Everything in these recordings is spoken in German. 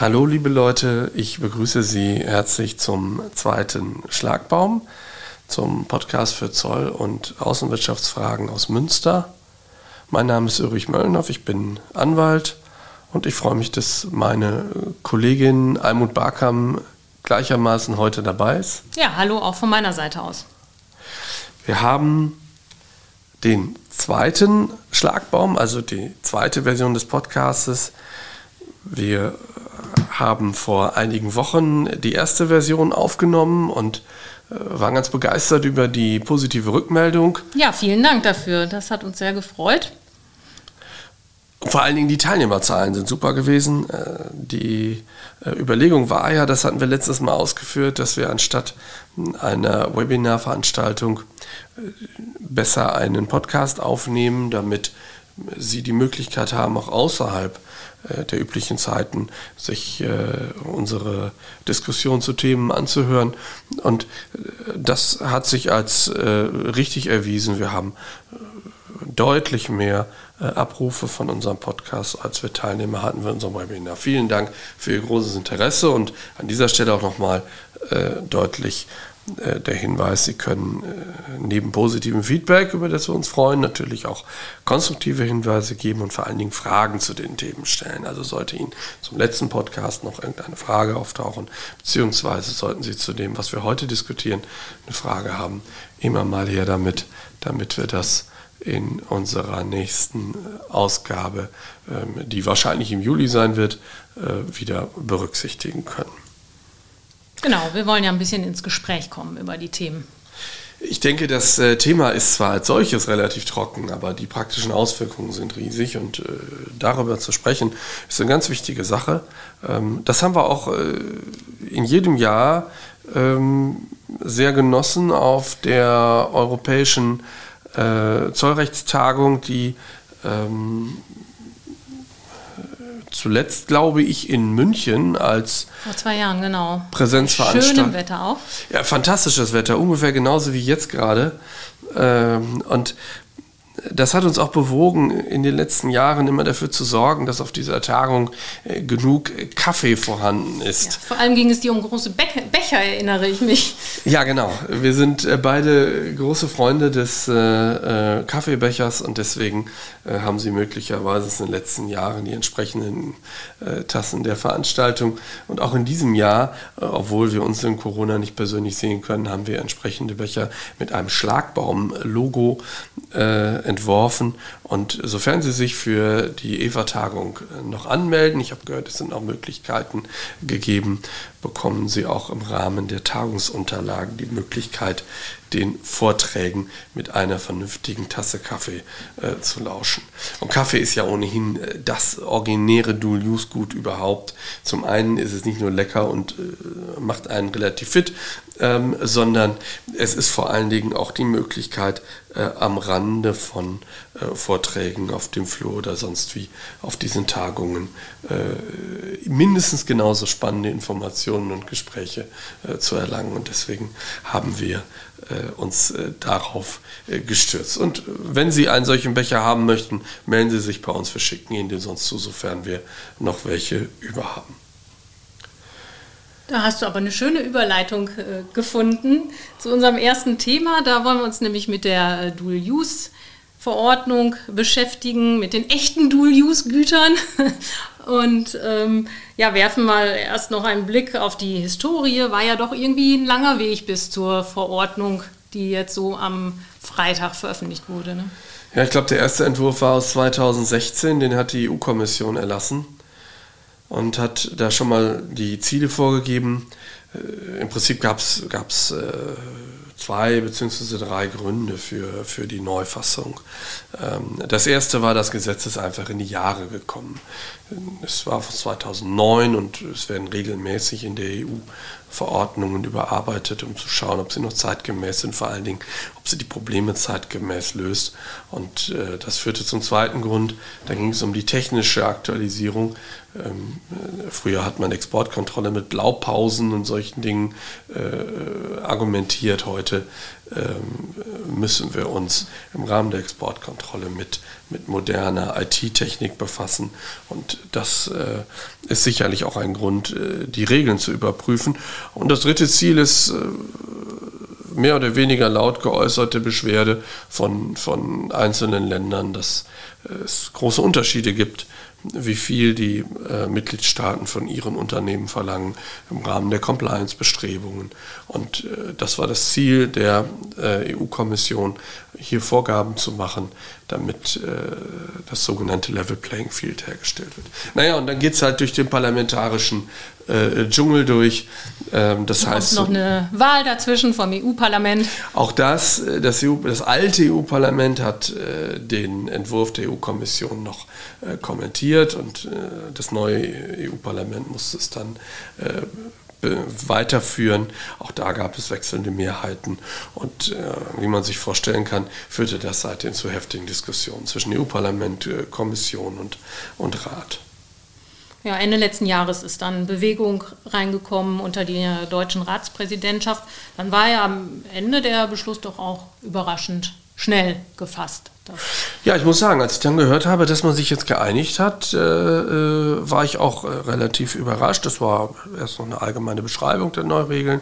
Hallo liebe Leute, ich begrüße Sie herzlich zum zweiten Schlagbaum, zum Podcast für Zoll und Außenwirtschaftsfragen aus Münster. Mein Name ist Ulrich Möllenhoff, ich bin Anwalt und ich freue mich, dass meine Kollegin Almut Barkam gleichermaßen heute dabei ist. Ja, hallo auch von meiner Seite aus. Wir haben den zweiten Schlagbaum, also die zweite Version des Podcastes. Wir haben vor einigen Wochen die erste Version aufgenommen und äh, waren ganz begeistert über die positive Rückmeldung. Ja, vielen Dank dafür. Das hat uns sehr gefreut. Vor allen Dingen die Teilnehmerzahlen sind super gewesen. Äh, die äh, Überlegung war ja, das hatten wir letztes Mal ausgeführt, dass wir anstatt einer Webinarveranstaltung besser einen Podcast aufnehmen, damit Sie die Möglichkeit haben, auch außerhalb der üblichen Zeiten, sich äh, unsere Diskussion zu Themen anzuhören. Und äh, das hat sich als richtig erwiesen. Wir haben deutlich mehr Abrufe von unserem Podcast, als wir Teilnehmer hatten für unserem Webinar. Vielen Dank für Ihr großes Interesse und an dieser Stelle auch nochmal deutlich äh, der Hinweis, Sie können äh, neben positivem Feedback, über das wir uns freuen, natürlich auch konstruktive Hinweise geben und vor allen Dingen Fragen zu den Themen stellen. Also sollte Ihnen zum letzten Podcast noch irgendeine Frage auftauchen, beziehungsweise sollten Sie zu dem, was wir heute diskutieren, eine Frage haben, immer mal her damit, damit wir das in unserer nächsten äh, Ausgabe, ähm, die wahrscheinlich im Juli sein wird, wieder berücksichtigen können. Genau, wir wollen ja ein bisschen ins Gespräch kommen über die Themen. Ich denke, das äh, Thema ist zwar als solches relativ trocken, aber die praktischen Auswirkungen sind riesig und äh, darüber zu sprechen ist eine ganz wichtige Sache. Ähm, das haben wir auch äh, in jedem Jahr ähm, sehr genossen auf der europäischen äh, Zollrechtstagung, die ähm, zuletzt, glaube ich, in München als vor zwei Jahren, genau. Präsenzveranstaltung. Schönem Wetter auch. Ja, fantastisches Wetter, ungefähr genauso wie jetzt gerade. Ähm, und das hat uns auch bewogen, in den letzten Jahren immer dafür zu sorgen, dass auf dieser Tagung äh, genug Kaffee vorhanden ist. Ja, vor allem ging es dir um große Be Becher, erinnere ich mich. Ja, genau. Wir sind äh, beide große Freunde des äh, äh, Kaffeebechers und deswegen äh, haben sie möglicherweise in den letzten Jahren die entsprechenden äh, Tassen der Veranstaltung. Und auch in diesem Jahr, obwohl wir uns in Corona nicht persönlich sehen können, haben wir entsprechende Becher mit einem Schlagbaum-Logo entworfen. Und sofern Sie sich für die EVA-Tagung noch anmelden, ich habe gehört, es sind auch Möglichkeiten gegeben, bekommen Sie auch im Rahmen der Tagungsunterlagen die Möglichkeit, den Vorträgen mit einer vernünftigen Tasse Kaffee äh, zu lauschen. Und Kaffee ist ja ohnehin äh, das originäre Dual-Use-Gut überhaupt. Zum einen ist es nicht nur lecker und äh, macht einen relativ fit, ähm, sondern es ist vor allen Dingen auch die Möglichkeit, äh, am Rande von äh, Vorträgen auf dem Flur oder sonst wie auf diesen Tagungen äh, mindestens genauso spannende Informationen und Gespräche zu erlangen. Und deswegen haben wir äh, uns äh, darauf äh, gestürzt. Und wenn Sie einen solchen Becher haben möchten, melden Sie sich bei uns. Wir schicken Ihnen den sonst zu, sofern wir noch welche über haben. Da hast du aber eine schöne Überleitung äh, gefunden zu unserem ersten Thema. Da wollen wir uns nämlich mit der Dual-Use Verordnung beschäftigen, mit den echten Dual-Use-Gütern und ähm, ja, werfen mal erst noch einen Blick auf die Historie. War ja doch irgendwie ein langer Weg bis zur Verordnung, die jetzt so am Freitag veröffentlicht wurde. Ne? Ja, ich glaube, der erste Entwurf war aus 2016, den hat die EU-Kommission erlassen und hat da schon mal die Ziele vorgegeben. Äh, Im Prinzip gab es zwei bzw. drei Gründe für, für die Neufassung. Ähm, das erste war, das Gesetz ist einfach in die Jahre gekommen. Es war von 2009 und es werden regelmäßig in der EU Verordnungen überarbeitet, um zu schauen, ob sie noch zeitgemäß sind, vor allen Dingen, ob sie die Probleme zeitgemäß löst. Und äh, das führte zum zweiten Grund. Da ging es um die technische Aktualisierung. Ähm, äh, früher hat man Exportkontrolle mit Blaupausen und solchen Dingen äh, argumentiert. Heute ähm, müssen wir uns im Rahmen der Exportkontrolle mit, mit moderner IT-Technik befassen. Und das äh, ist sicherlich auch ein Grund, äh, die Regeln zu überprüfen. Und das dritte Ziel ist mehr oder weniger laut geäußerte Beschwerde von, von einzelnen Ländern, dass es große Unterschiede gibt wie viel die äh, Mitgliedstaaten von ihren Unternehmen verlangen im Rahmen der Compliance-Bestrebungen. Und äh, das war das Ziel der äh, EU-Kommission, hier Vorgaben zu machen, damit äh, das sogenannte Level Playing Field hergestellt wird. Naja, und dann geht es halt durch den parlamentarischen äh, Dschungel durch. Ähm, das da heißt noch eine Wahl dazwischen vom EU-Parlament. Auch das, äh, das, EU, das alte EU-Parlament hat äh, den Entwurf der EU-Kommission noch äh, kommentiert und äh, das neue EU-Parlament musste es dann äh, weiterführen. Auch da gab es wechselnde Mehrheiten und äh, wie man sich vorstellen kann, führte das seitdem zu heftigen Diskussionen zwischen EU-Parlament, Kommission und, und Rat. Ja, Ende letzten Jahres ist dann Bewegung reingekommen unter die deutschen Ratspräsidentschaft. Dann war ja am Ende der Beschluss doch auch überraschend schnell gefasst. Ja, ich muss sagen, als ich dann gehört habe, dass man sich jetzt geeinigt hat, äh, äh, war ich auch äh, relativ überrascht. Das war erst noch eine allgemeine Beschreibung der Neuregeln.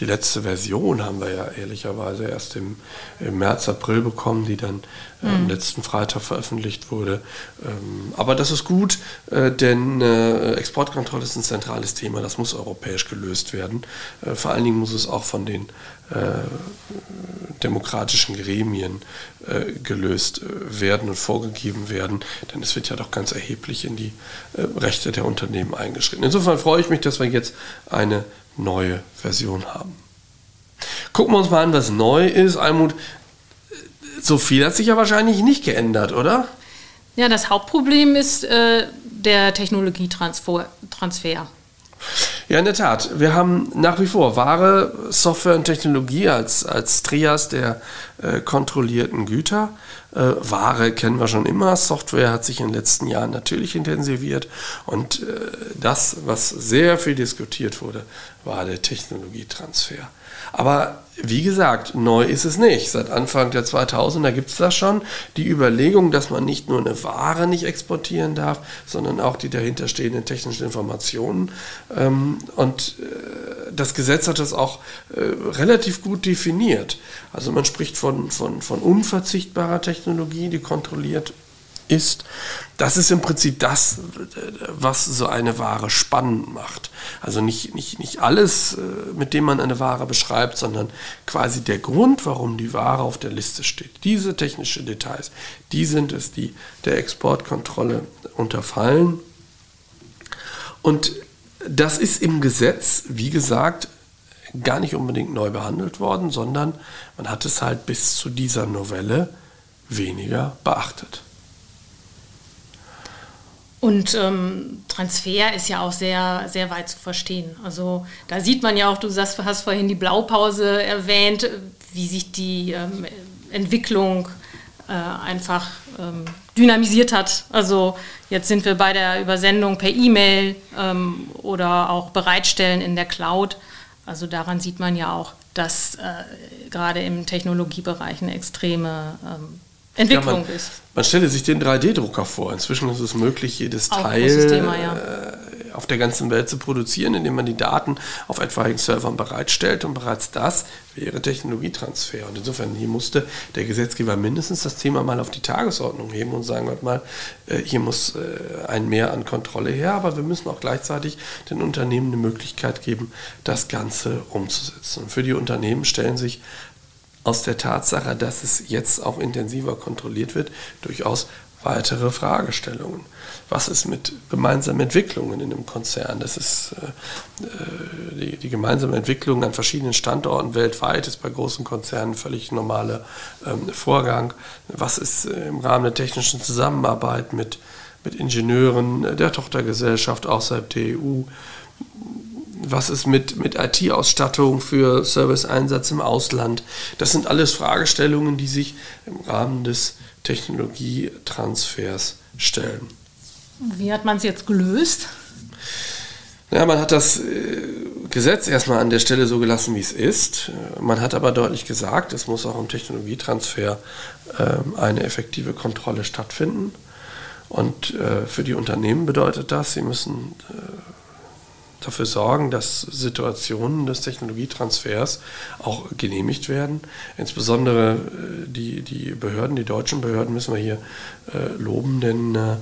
Die letzte Version haben wir ja ehrlicherweise erst im, im März, April bekommen, die dann äh, am letzten Freitag veröffentlicht wurde. Ähm, aber das ist gut, äh, denn äh, Exportkontrolle ist ein zentrales Thema, das muss europäisch gelöst werden. vor allen Dingen muss es auch von den demokratischen Gremien äh, gelöst äh, werden und vorgegeben werden, denn es wird ja doch ganz erheblich in die äh, Rechte der Unternehmen eingeschritten. Insofern freue ich mich, dass wir jetzt eine neue Version haben. Gucken wir uns mal an, was neu ist. Almut, so viel hat sich ja wahrscheinlich nicht geändert, oder? Ja, das Hauptproblem ist äh, der Technologietransfer. Ja, in der Tat. Wir haben nach wie vor Ware, Software und Technologie als, als Trias der äh, kontrollierten Güter. Äh, Ware kennen wir schon immer, Software hat sich in den letzten Jahren natürlich intensiviert und äh, das, was sehr viel diskutiert wurde, war der Technologietransfer. Aber wie gesagt, neu ist es nicht. Seit Anfang der 2000er gibt es das schon. Die Überlegung, dass man nicht nur eine Ware nicht exportieren darf, sondern auch die dahinterstehenden technischen Informationen. Ähm, und äh, das Gesetz hat das auch äh, relativ gut definiert. Also man spricht von, von, von unverzichtbarer Technologie, die kontrolliert ist, das ist im Prinzip das, was so eine Ware spannend macht. Also nicht, nicht, nicht alles, äh, mit dem man eine Ware beschreibt, sondern quasi der Grund, warum die Ware auf der Liste steht. Diese technischen Details, die sind es, die der Exportkontrolle unterfallen. Und das ist im Gesetz, wie gesagt, gar nicht unbedingt neu behandelt worden, sondern man hat es halt bis zu dieser Novelle weniger beachtet. Und ähm, Transfer ist ja auch sehr, sehr weit zu verstehen. Also da sieht man ja auch, du hast, hast vorhin die Blaupause erwähnt, wie sich die ähm, Entwicklung äh, einfach ähm, dynamisiert hat. Also jetzt sind wir bei der Übersendung per E-Mail ähm, oder auch Bereitstellen in der Cloud. Also daran sieht man ja auch, dass äh, gerade im Technologiebereich eine extreme ähm, Entwicklung ja, man, ist. Man stelle sich den 3D-Drucker vor. Inzwischen ist es möglich, jedes Auch Teil Thema, ja. Äh, auf der ganzen Welt zu produzieren, indem man die Daten auf etwaigen Servern bereitstellt. Und bereits das wäre Technologietransfer. Und insofern hier musste der Gesetzgeber mindestens das Thema mal auf die Tagesordnung heben und sagen, warte mal, äh, hier muss äh, ein Mehr an Kontrolle her, aber wir müssen auch gleichzeitig den Unternehmen eine Möglichkeit geben, das Ganze umzusetzen. Und für die Unternehmen stellen sich aus der Tatsache, dass es jetzt auch intensiver kontrolliert wird, durchaus weitere Fragestellungen. Was ist mit gemeinsamen Entwicklungen in einem Konzern? Das ist äh, äh, die, die, gemeinsame Entwicklung an verschiedenen Standorten weltweit ist bei großen Konzernen völlig normaler ähm, Vorgang. Was ist äh, im Rahmen der technischen Zusammenarbeit mit, mit Ingenieuren der Tochtergesellschaft außerhalb der EU? Was ist mit, mit IT-Ausstattung für Serviceeinsatz im Ausland? Das sind alles Fragestellungen, die sich im Rahmen des Technologietransfers stellen. Wie hat man es jetzt gelöst? Ja, man hat das äh, Gesetz erstmal an der Stelle so gelassen, wie es ist. Man hat aber deutlich gesagt, es muss auch im Technologietransfer äh, eine effektive Kontrolle stattfinden. Und äh, für die Unternehmen bedeutet das, sie müssen äh, dafür sorgen, dass Situationen des Technologietransfers auch genehmigt werden. Insbesondere äh, die, die Behörden, die deutschen Behörden müssen wir hier äh, loben, denn äh,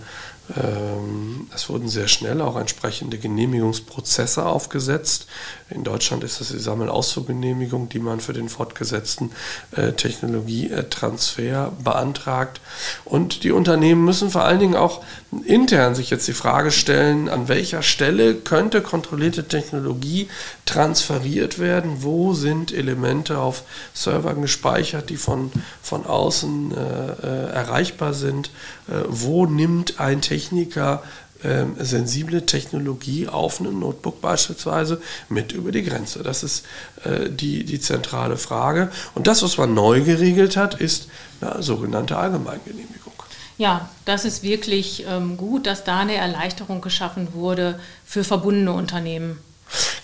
es wurden sehr schnell auch entsprechende Genehmigungsprozesse aufgesetzt. In Deutschland ist das die Sammelausfuhrgenehmigung, die man für den fortgesetzten äh, Technologietransfer beantragt. Und die Unternehmen müssen vor allen Dingen auch intern sich jetzt die Frage stellen, an welcher Stelle könnte kontrollierte Technologie transferiert werden? Wo sind Elemente auf Servern gespeichert, die von, von außen äh, äh erreichbar sind? Äh, wo nimmt ein Techniker ähm, sensible Technologie auf einem Notebook beispielsweise mit über die Grenze? Das ist äh, die, die zentrale Frage. Und das, was man neu geregelt hat, ist eine sogenannte Allgemeingenehmigung. Ja, das ist wirklich ähm, gut, dass da eine Erleichterung geschaffen wurde für verbundene Unternehmen.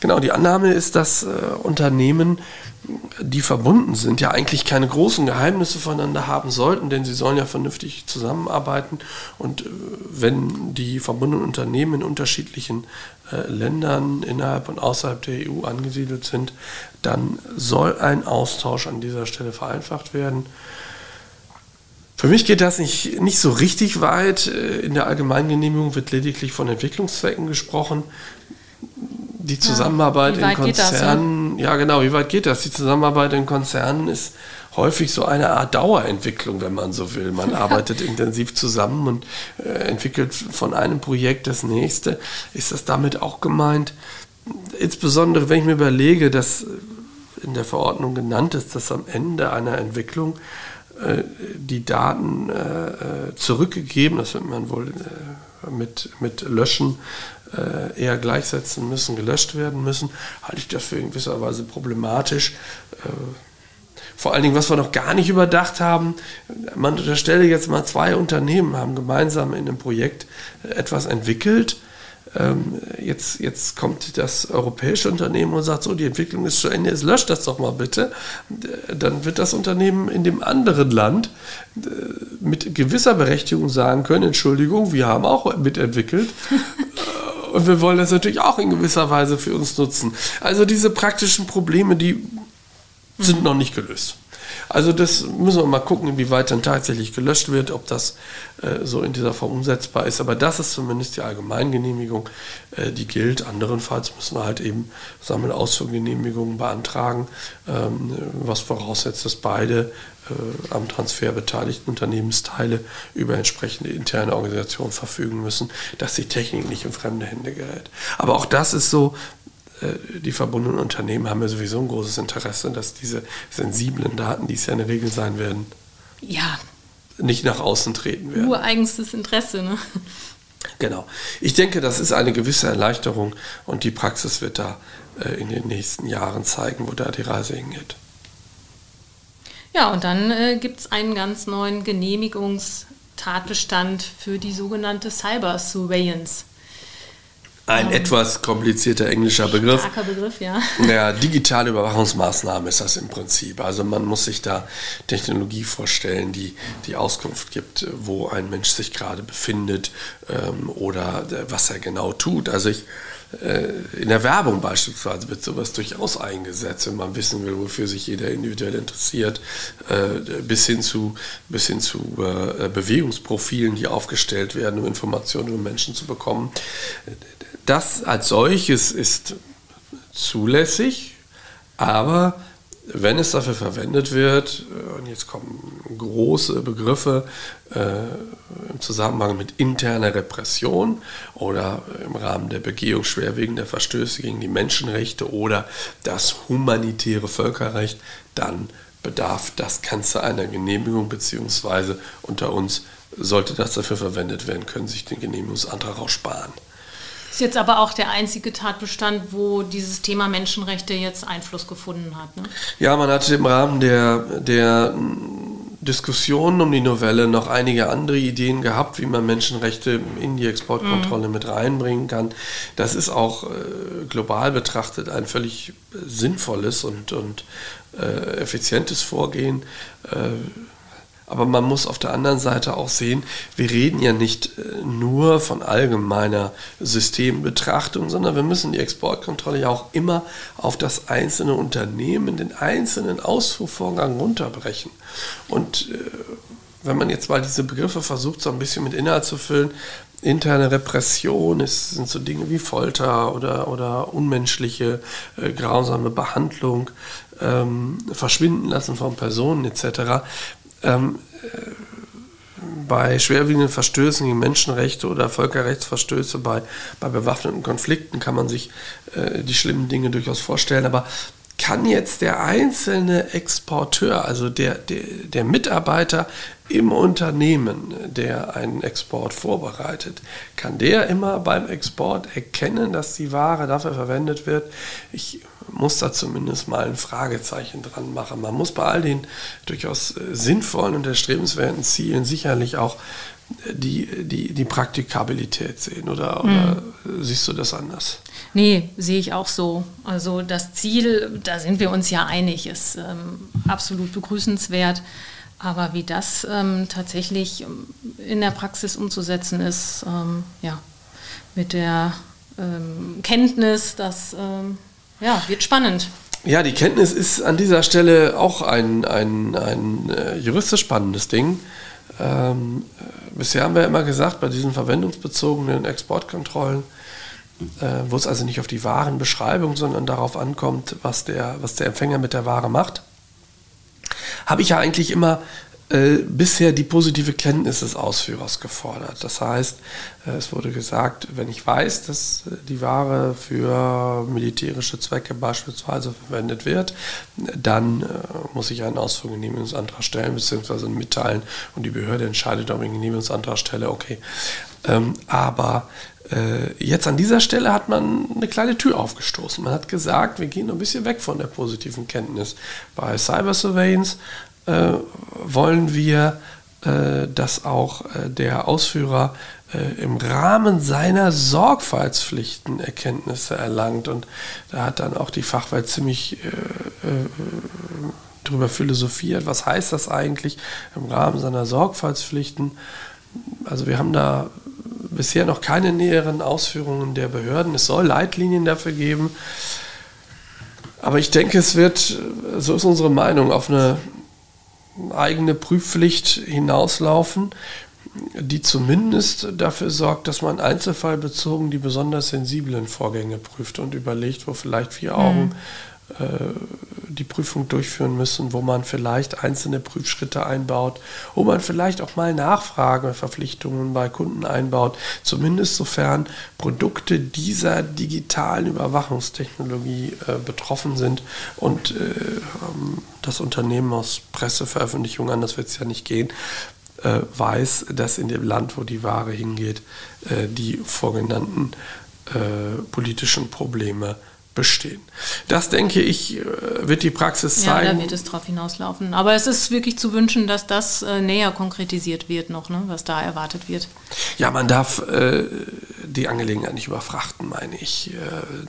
Genau, die Annahme ist, dass äh, Unternehmen, die verbunden sind, ja eigentlich keine großen Geheimnisse voneinander haben sollten, denn sie sollen ja vernünftig zusammenarbeiten. Und äh, wenn die verbundenen Unternehmen in unterschiedlichen äh, Ländern innerhalb und außerhalb der EU angesiedelt sind, dann soll ein Austausch an dieser Stelle vereinfacht werden. Für mich geht das nicht, nicht so richtig weit. Äh, in der Allgemeingenehmigung wird lediglich von Entwicklungszwecken gesprochen die Zusammenarbeit ja, in Konzernen, das, ja? ja genau, wie weit geht das? Die Zusammenarbeit in Konzernen ist häufig so eine Art Dauerentwicklung, wenn man so will. Man arbeitet intensiv zusammen und äh, entwickelt von einem Projekt das nächste. Ist das damit auch gemeint? Insbesondere, wenn ich mir überlege, dass in der Verordnung genannt ist, dass am Ende einer Entwicklung äh, die Daten äh, äh zurückgegeben, das wird man wohl äh, mit, mit Löschen äh, eher gleichsetzen müssen, gelöscht werden müssen, halte ich das für in gewisser Weise problematisch. Äh, vor allen Dingen, was wir noch gar nicht überdacht haben, man unterstelle jetzt mal, zwei Unternehmen haben gemeinsam in einem Projekt etwas entwickelt ähm, jetzt, jetzt kommt das europäische Unternehmen und sagt, so, die Entwicklung ist zu Ende, jetzt löscht das doch mal bitte. Dann wird das Unternehmen in dem anderen Land äh, mit gewisser Berechtigung sagen können, Entschuldigung, wir haben auch mitentwickelt. Äh, und wir wollen das natürlich auch in gewisser Weise für uns nutzen. Also diese praktischen Probleme, die sind noch nicht gelöst. Also das müssen wir mal gucken, inwieweit dann tatsächlich gelöscht wird, ob das äh, so in dieser Form umsetzbar ist. Aber das ist zumindest die Allgemeingenehmigung, äh, die gilt. Anderenfalls müssen wir halt eben Sammelausfuhrgenehmigungen beantragen, ähm, was voraussetzt, dass beide äh, am Transfer beteiligten Unternehmensteile über entsprechende interne Organisationen verfügen müssen, dass die Technik nicht in fremde Hände gerät. Aber auch das ist so, die verbundenen Unternehmen haben ja sowieso ein großes Interesse, dass diese sensiblen Daten, die es ja in der Regel sein werden, ja. nicht nach außen treten werden. Ureigenstes Interesse, ne? Genau. Ich denke, das ist eine gewisse Erleichterung und die Praxis wird da äh, in den nächsten Jahren zeigen, wo da die Reise hingeht. Ja, und dann äh, gibt es einen ganz neuen Genehmigungstatbestand für die sogenannte Cyber Surveillance. Ein um, etwas komplizierter englischer Begriff. Starker Begriff, ja. Ja, digitale Überwachungsmaßnahmen ist das im Prinzip. Also man muss sich da Technologie vorstellen, die die Auskunft gibt, wo ein Mensch sich gerade befindet ähm, oder äh, was er genau tut. Also ich äh, in der Werbung beispielsweise wird sowas durchaus eingesetzt, wenn man wissen will, wofür sich jeder individuell interessiert, äh, bis hin zu, bis hin zu Bewegungsprofilen, die aufgestellt werden, um Informationen über Menschen zu bekommen das als solches ist zulässig, aber wenn es dafür verwendet wird, äh, und jetzt kommen große Begriffe äh, im Zusammenhang mit interner Repression oder im Rahmen der Begehung schwerwiegender Verstöße gegen die Menschenrechte oder das humanitäre Völkerrecht, dann bedarf das Ganze einer Genehmigung, beziehungsweise unter uns sollte das dafür verwendet werden, können sich den Genehmigungsantrag auch sparen. Ist jetzt aber auch der einzige Tatbestand, wo dieses Thema Menschenrechte jetzt Einfluss gefunden hat. Ne? Ja, man hat im Rahmen der, der Diskussionen um die Novelle noch einige andere Ideen gehabt, wie man Menschenrechte in die Exportkontrolle mhm. mit reinbringen kann. Das ist auch äh, global betrachtet ein völlig sinnvolles und, und äh, effizientes Vorgehen. Äh, aber man muss auf der anderen Seite auch sehen, wir reden ja nicht äh, nur von allgemeiner Systembetrachtung, sondern wir müssen die Exportkontrolle ja auch immer auf das einzelne Unternehmen, den einzelnen Ausfuhrvorgang runterbrechen. Und äh, wenn man jetzt mal diese Begriffe versucht, so ein bisschen mit Inhalt zu füllen, interne Repression ist, sind so Dinge wie Folter oder, oder unmenschliche, äh, grausame Behandlung, ähm, Verschwinden lassen von Personen etc ähm, äh, bei schwerwiegenden Verstößen gegen Menschenrechte oder Völkerrechtsverstöße, bei, bei bewaffneten Konflikten kann man sich äh, die schlimmen Dinge durchaus vorstellen. Aber kann jetzt der einzelne Exporteur, also der, der, der Mitarbeiter im Unternehmen, der einen Export vorbereitet, kann der immer beim Export erkennen, dass die Ware dafür verwendet wird? Ich muss da zumindest mal ein Fragezeichen dran machen. Man muss bei all den durchaus äh, sinnvollen und erstrebenswerten Zielen sicherlich auch die, die, die Praktikabilität sehen. Oder, oder mhm. siehst du das anders? Nee, sehe ich auch so. Also das Ziel, da sind wir uns ja einig, ist ähm, absolut begrüßenswert. Aber wie das ähm, tatsächlich ähm, in der Praxis umzusetzen ist, ähm, ja, mit der ähm, Kenntnis, dass ähm, ja, wird spannend. Ja, die Kenntnis ist an dieser Stelle auch ein, ein, ein äh, juristisch spannendes Ding. Ähm, äh, bisher haben wir immer gesagt, bei diesen verwendungsbezogenen Exportkontrollen, äh, wo es also nicht auf die Warenbeschreibung, sondern darauf ankommt, was der, was der Empfänger mit der Ware macht, habe ich ja eigentlich immer äh, bisher die positive Kenntnis des Ausführers gefordert. Das heißt, äh, es wurde gesagt, wenn ich weiß, dass äh, die Ware für militärische Zwecke beispielsweise verwendet wird, dann äh, muss ich einen Ausfuhrgenehmigungsantrag stellen bzw. mitteilen und die Behörde entscheidet, ob ich einen Genehmigungsantrag stelle. Okay. Ähm, aber Jetzt an dieser Stelle hat man eine kleine Tür aufgestoßen. Man hat gesagt, wir gehen ein bisschen weg von der positiven Kenntnis. Bei Cyber Surveillance äh, wollen wir, äh, dass auch äh, der Ausführer äh, im Rahmen seiner Sorgfaltspflichten Erkenntnisse erlangt. Und da hat dann auch die Fachwelt ziemlich äh, drüber philosophiert, was heißt das eigentlich im Rahmen seiner Sorgfaltspflichten. Also wir haben da bisher noch keine näheren Ausführungen der Behörden. Es soll Leitlinien dafür geben. Aber ich denke, es wird, so ist unsere Meinung, auf eine eigene Prüfpflicht hinauslaufen, die zumindest dafür sorgt, dass man einzelfallbezogen die besonders sensiblen Vorgänge prüft und überlegt, wo vielleicht vier Augen mhm. Äh, die Prüfung durchführen müssen, wo man vielleicht einzelne Prüfschritte einbaut, wo man vielleicht auch mal Nachfrageverpflichtungen bei Kunden einbaut, zumindest sofern Produkte dieser digitalen Überwachungstechnologie äh, betroffen sind und äh, das Unternehmen aus Presseveröffentlichungen, anders wird es ja nicht gehen, äh, weiß, dass in dem Land, wo die Ware hingeht, äh, die vorgenannten äh, politischen Probleme bestehen. Das denke ich, äh, wird die Praxis zeigen. Ja, da wird es darauf hinauslaufen. Aber es ist wirklich zu wünschen, dass das äh, näher konkretisiert wird noch, ne, was da erwartet wird. Ja, man darf äh, die Angelegenheit nicht überfrachten, meine ich. Äh,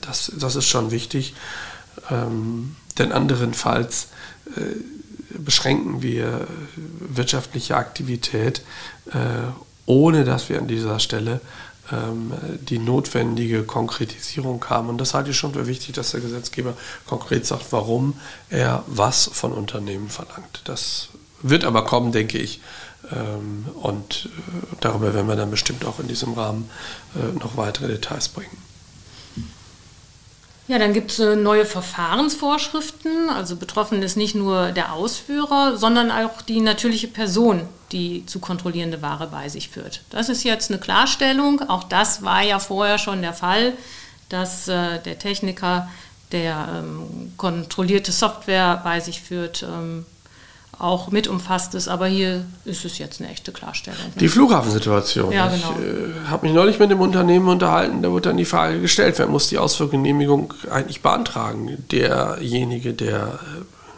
das, das ist schon wichtig. Ähm, denn anderenfalls äh, beschränken wir wirtschaftliche Aktivität, äh, ohne dass wir an dieser Stelle die notwendige Konkretisierung haben. Und das halte ich schon für wichtig, dass der Gesetzgeber konkret sagt, warum er was von Unternehmen verlangt. Das wird aber kommen, denke ich. Ähm, und äh, darüber werden wir dann bestimmt auch in diesem Rahmen äh, noch weitere Details bringen. Ja, dann gibt es äh, neue Verfahrensvorschriften. Also betroffen ist nicht nur der Ausführer, sondern auch die natürliche Person, die zu kontrollierende Ware bei sich führt. Das ist jetzt eine Klarstellung. Auch das war ja vorher schon der Fall, dass äh, der Techniker, der ähm, kontrollierte Software bei sich führt, ähm, auch mit umfasst ist, aber hier ist es jetzt eine echte Klarstellung. Ne? Die Flughafensituation. Ja, genau. Ich äh, habe mich neulich mit dem Unternehmen unterhalten, da wurde dann die Frage gestellt, wer muss die Ausfuhrgenehmigung eigentlich beantragen? Derjenige, der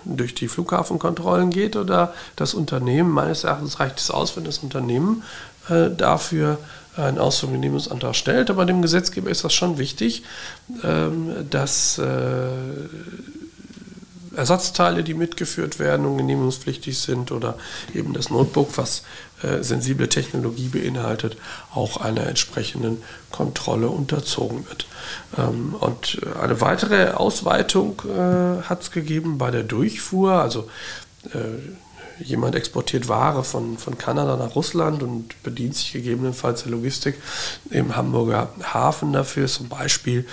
durch die Flughafenkontrollen geht oder das Unternehmen. Meines Erachtens reicht es aus, wenn das Unternehmen äh, dafür einen Ausfuhrgenehmigungsantrag stellt. Aber dem Gesetzgeber ist das schon wichtig, ähm, dass äh, Ersatzteile, die mitgeführt werden und genehmigungspflichtig sind oder eben das Notebook, was äh, sensible Technologie beinhaltet, auch einer entsprechenden Kontrolle unterzogen wird. Ähm, und eine weitere Ausweitung äh, hat es gegeben bei der Durchfuhr, also äh, jemand exportiert Ware von, von Kanada nach Russland und bedient sich gegebenenfalls der Logistik im Hamburger Hafen dafür zum Beispiel.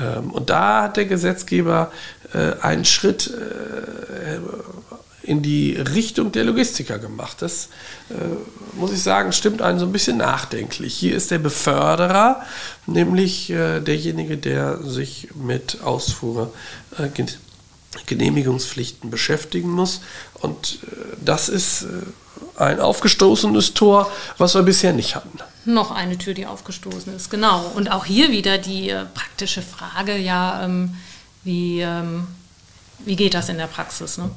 Ähm, und da hat der Gesetzgeber äh, einen Schritt äh, in die Richtung der Logistiker gemacht. Das äh, muss ich sagen, stimmt einen so ein bisschen nachdenklich. Hier ist der Beförderer, nämlich äh, derjenige, der sich mit Ausfuhr äh, Genehmigungspflichten beschäftigen muss. Und äh, das ist äh, ein aufgestoßenes Tor, was wir bisher nicht hatten. Noch eine Tür, die aufgestoßen ist, genau. Und auch hier wieder die äh, praktische Frage, ja, ähm, wie, ähm, wie geht das in der Praxis? Ne?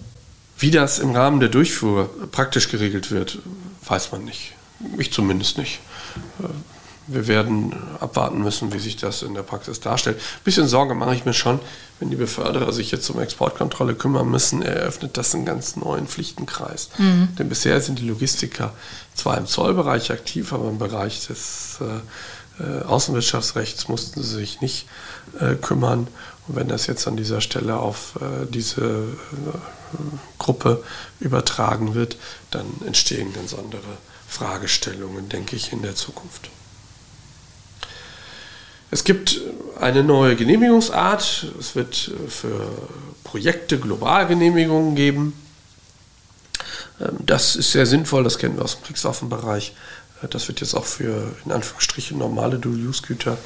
Wie das im Rahmen der Durchfuhr praktisch geregelt wird, weiß man nicht. Ich zumindest nicht wir werden abwarten müssen, wie sich das in der Praxis darstellt. Ein bisschen Sorge mache ich mir schon, wenn die Beförderer sich jetzt um Exportkontrolle kümmern müssen, eröffnet das einen ganz neuen Pflichtenkreis. Mhm. Denn bisher sind die Logistiker zwar im Zollbereich aktiv, aber im Bereich des äh, äh Außenwirtschaftsrechts mussten sie sich nicht äh, kümmern. Und wenn das jetzt an dieser Stelle auf äh, diese äh, Gruppe übertragen wird, dann entstehen ganz andere Fragestellungen, denke ich, in der Zukunft. Es gibt eine neue Genehmigungsart. Es wird für Projekte Globalgenehmigungen geben. Ähm, das ist sehr sinnvoll, das kennen wir aus dem Kriegswaffenbereich. Äh, das wird jetzt auch für in Anführungsstrichen normale Dual-Use-Güter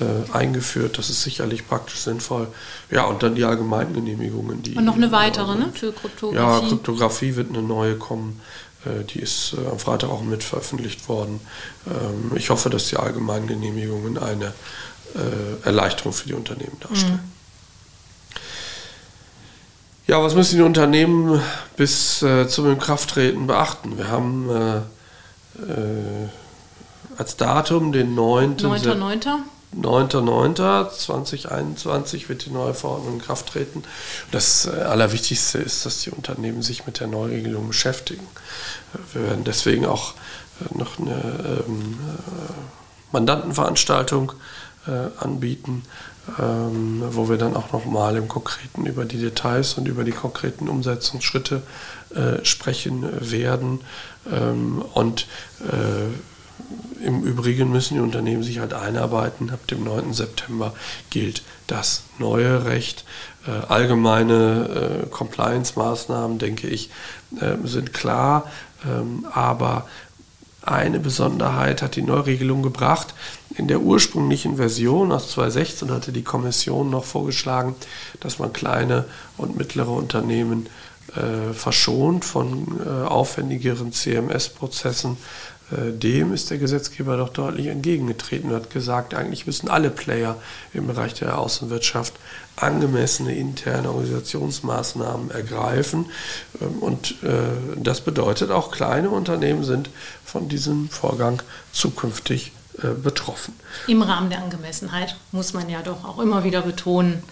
äh, eingeführt. Das ist sicherlich praktisch sinnvoll. Ja, und dann die allgemeinen Genehmigungen. Die und noch eine weitere, ne? Für Kryptographie. Ja, Kryptographie wird eine neue kommen. Äh, die ist äh, am Freitag auch mit veröffentlicht worden. Ähm, ich hoffe, dass die allgemeinen Genehmigungen eine äh, Erleichterung für die Unternehmen darstellen. Mhm. Ja, was müssen die Unternehmen bis zum Inkrafttreten beachten? Wir haben als Datum den 9. 9.9. 9.9.2021 wird die neue Verordnung in Kraft treten. Das äh, Allerwichtigste ist, dass die Unternehmen sich mit der Neuregelung beschäftigen. Wir werden deswegen auch äh, noch eine ähm, äh, Mandantenveranstaltung anbieten, ähm, wo wir dann auch nochmal im Konkreten über die Details und über die konkreten Umsetzungsschritte sprechen werden. Ähm, und im Übrigen müssen die Unternehmen sich halt einarbeiten. Ab dem 9. September gilt das neue Recht. Äh, allgemeine äh, Compliance-Maßnahmen, denke ich, äh, sind klar. Ähm, aber eine Besonderheit hat die Neuregelung gebracht. In der ursprünglichen Version aus 2016 hatte die Kommission noch vorgeschlagen, dass man kleine und mittlere Unternehmen äh, verschont von äh, aufwendigeren CMS-Prozessen dem ist der Gesetzgeber doch deutlich entgegengetreten und hat gesagt, eigentlich müssen alle Player im Bereich der Außenwirtschaft angemessene interne Organisationsmaßnahmen ergreifen. Ähm, und äh, das bedeutet, auch kleine Unternehmen sind von diesem Vorgang zukünftig äh, betroffen. Im Rahmen der Angemessenheit muss man ja doch auch immer wieder betonen,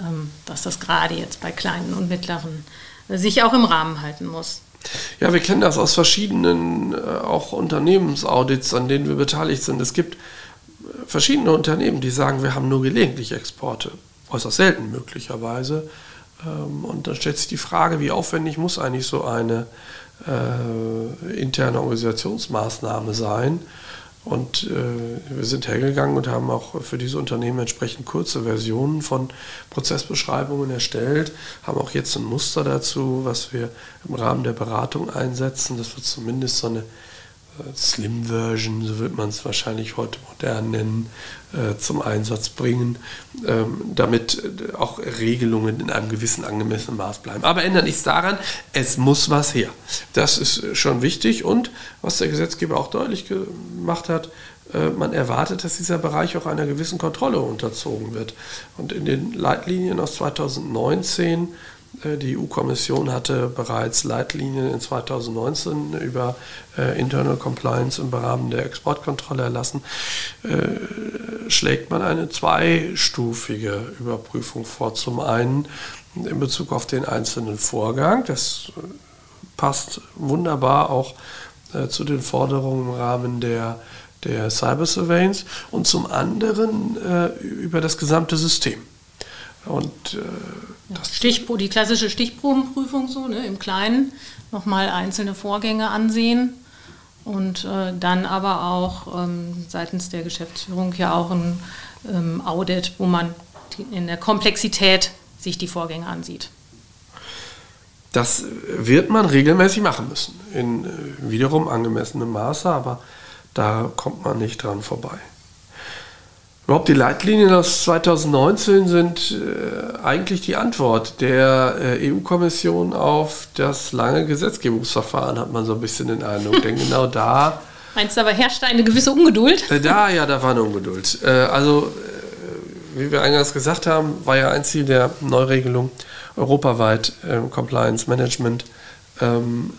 ähm, dass das gerade jetzt bei kleinen und mittleren sich auch im Rahmen halten muss. Ja, wir kennen das aus verschiedenen äh, auch Unternehmensaudits, an denen wir beteiligt sind. Es gibt äh, verschiedene Unternehmen, die sagen, wir haben nur gelegentlich Exporte, äußerst selten möglicherweise. Ähm, und dann stellt sich die Frage, wie aufwendig muss eigentlich so eine äh, interne Organisationsmaßnahme sein? Und äh, wir sind hergegangen und haben auch für diese Unternehmen entsprechend kurze Versionen von Prozessbeschreibungen erstellt, haben auch jetzt ein Muster dazu, was wir im Rahmen der Beratung einsetzen. Das wird zumindest so eine Slim-Version, so wird man es wahrscheinlich heute modern nennen, äh, zum Einsatz bringen, ähm, damit äh, auch Regelungen in einem gewissen angemessenen Maß bleiben. Aber ändert nichts daran, es muss was her. Das ist schon wichtig und was der Gesetzgeber auch deutlich gemacht hat, äh, man erwartet, dass dieser Bereich auch einer gewissen Kontrolle unterzogen wird. Und in den Leitlinien aus 2019 Äh, die EU-Kommission hatte bereits Leitlinien in 2019 über äh, Internal Compliance im Rahmen der Exportkontrolle erlassen. Äh, schlägt man eine zweistufige Überprüfung vor. Zum einen in Bezug auf den einzelnen Vorgang. Das passt wunderbar auch zu den Forderungen im Rahmen der, der Cyber Surveillance und zum anderen über das gesamte System. Und äh, das Stichpro die klassische Stichprobenprüfung so, ne, im Kleinen nochmal einzelne Vorgänge ansehen und äh, dann aber auch ähm, seitens der Geschäftsführung ja auch ein ähm, Audit, wo man in der Komplexität sich die Vorgänge ansieht. Das wird man regelmäßig machen müssen, in äh, wiederum angemessenem Maße, aber da kommt man nicht dran vorbei. Überhaupt die Leitlinien aus 2019 sind äh, eigentlich die Antwort der äh, EU-Kommission auf das lange Gesetzgebungsverfahren, hat man so ein bisschen den Eindruck. Denn genau da. Meinst du aber herrschte eine gewisse Ungeduld? Äh, da, ja, da war eine Ungeduld. Äh, also, äh, wie wir eingangs gesagt haben, war ja ein Ziel der Neuregelung europaweit ähm, Compliance Management. Ähm,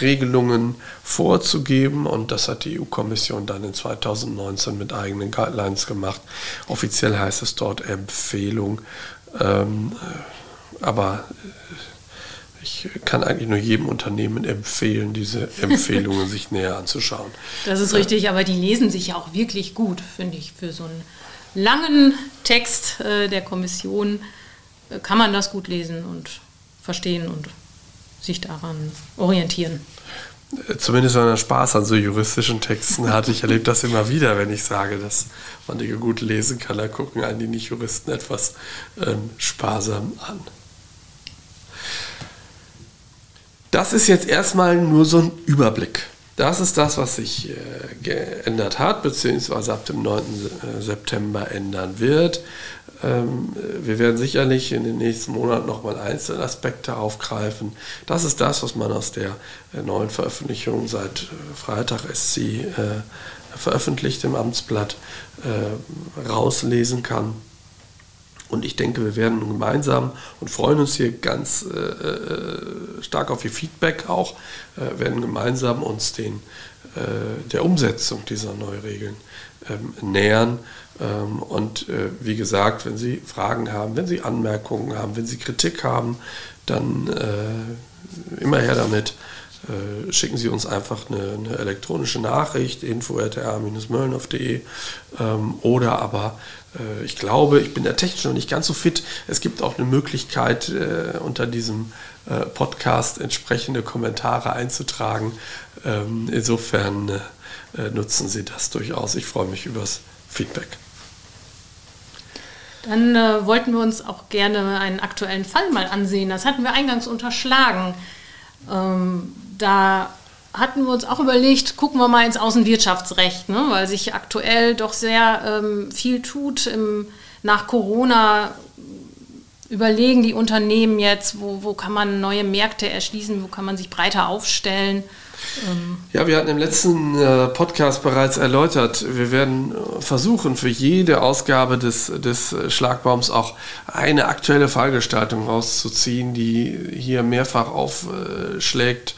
Regelungen vorzugeben und das hat die EU-Kommission dann in 2019 mit eigenen Guidelines gemacht. Offiziell heißt es dort Empfehlung, ähm, aber äh, ich kann eigentlich nur jedem Unternehmen empfehlen, diese Empfehlungen sich näher anzuschauen. Das ist richtig, aber die lesen sich ja auch wirklich gut, finde ich, für so einen langen Text äh, der Kommission äh, kann man das gut lesen und verstehen und sich daran orientieren. Zumindest wenn man Spaß an so juristischen Texten hat. Ich erlebe das immer wieder, wenn ich sage, dass man die gut lesen kann. Da gucken einen die Nicht-Juristen etwas ähm, sparsam an. Das ist jetzt erstmal nur so ein Überblick. Das ist das, was sich äh, geändert hat, beziehungsweise ab dem 9. Äh, September ändern wird. Ähm, wir werden sicherlich in den nächsten Monaten nochmal einzelne Aspekte aufgreifen. Das ist das, was man aus der äh, neuen Veröffentlichung seit äh, Freitag SC äh, veröffentlicht im Amtsblatt rauslesen kann. Und ich denke, wir werden gemeinsam und freuen uns hier ganz äh, stark auf Ihr Feedback auch, äh, werden gemeinsam uns den, äh, der Umsetzung dieser Neuregeln ähm, nähern ähm, und äh, wie gesagt, wenn Sie Fragen haben, wenn Sie Anmerkungen haben, wenn Sie Kritik haben, dann äh, immer her damit. Äh, schicken Sie uns einfach eine, eine elektronische Nachricht, info.ra-möllnhof.de ähm, oder aber, äh, ich glaube, ich bin da technisch noch nicht ganz so fit. Es gibt auch eine Möglichkeit, äh, unter diesem äh, Podcast entsprechende Kommentare einzutragen. Ähm, insofern nutzen Sie das durchaus. Ich freue mich übers Feedback. Dann äh, wollten wir uns auch gerne einen aktuellen Fall mal ansehen. Das hatten wir eingangs unterschlagen. Ähm, da hatten wir uns auch überlegt, gucken wir mal ins Außenwirtschaftsrecht, ne? weil sich aktuell doch sehr ähm, viel tut. Im, nach Corona überlegen die Unternehmen jetzt, wo, wo kann man neue Märkte erschließen, wo kann man sich breiter aufstellen. Ähm. Ja, wir hatten im letzten äh, Podcast bereits erläutert, wir werden versuchen, für jede Ausgabe des, des Schlagbaums auch eine aktuelle Fallgestaltung rauszuziehen, die hier mehrfach aufschlägt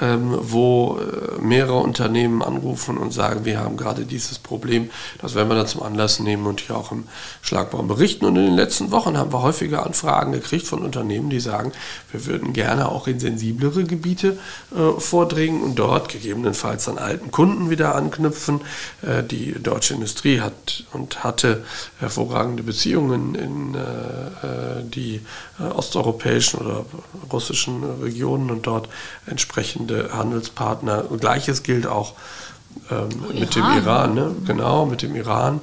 ähm, wo äh, mehrere Unternehmen anrufen und sagen, wir haben gerade dieses Problem. Das werden wir dann zum Anlass nehmen und hier auch im Schlagbaum berichten. Und in den letzten Wochen haben wir häufige Anfragen gekriegt von Unternehmen, die sagen, wir würden gerne auch in sensiblere Gebiete äh, vordringen und dort gegebenenfalls an alten Kunden wieder anknüpfen. Äh, die deutsche Industrie hat und hatte hervorragende Beziehungen in äh, äh die äh, osteuropäischen oder russischen Regionen und dort entsprechende Handelspartner. Gleiches gilt auch ähm, mit dem Iran, ne? genau, mit dem Iran.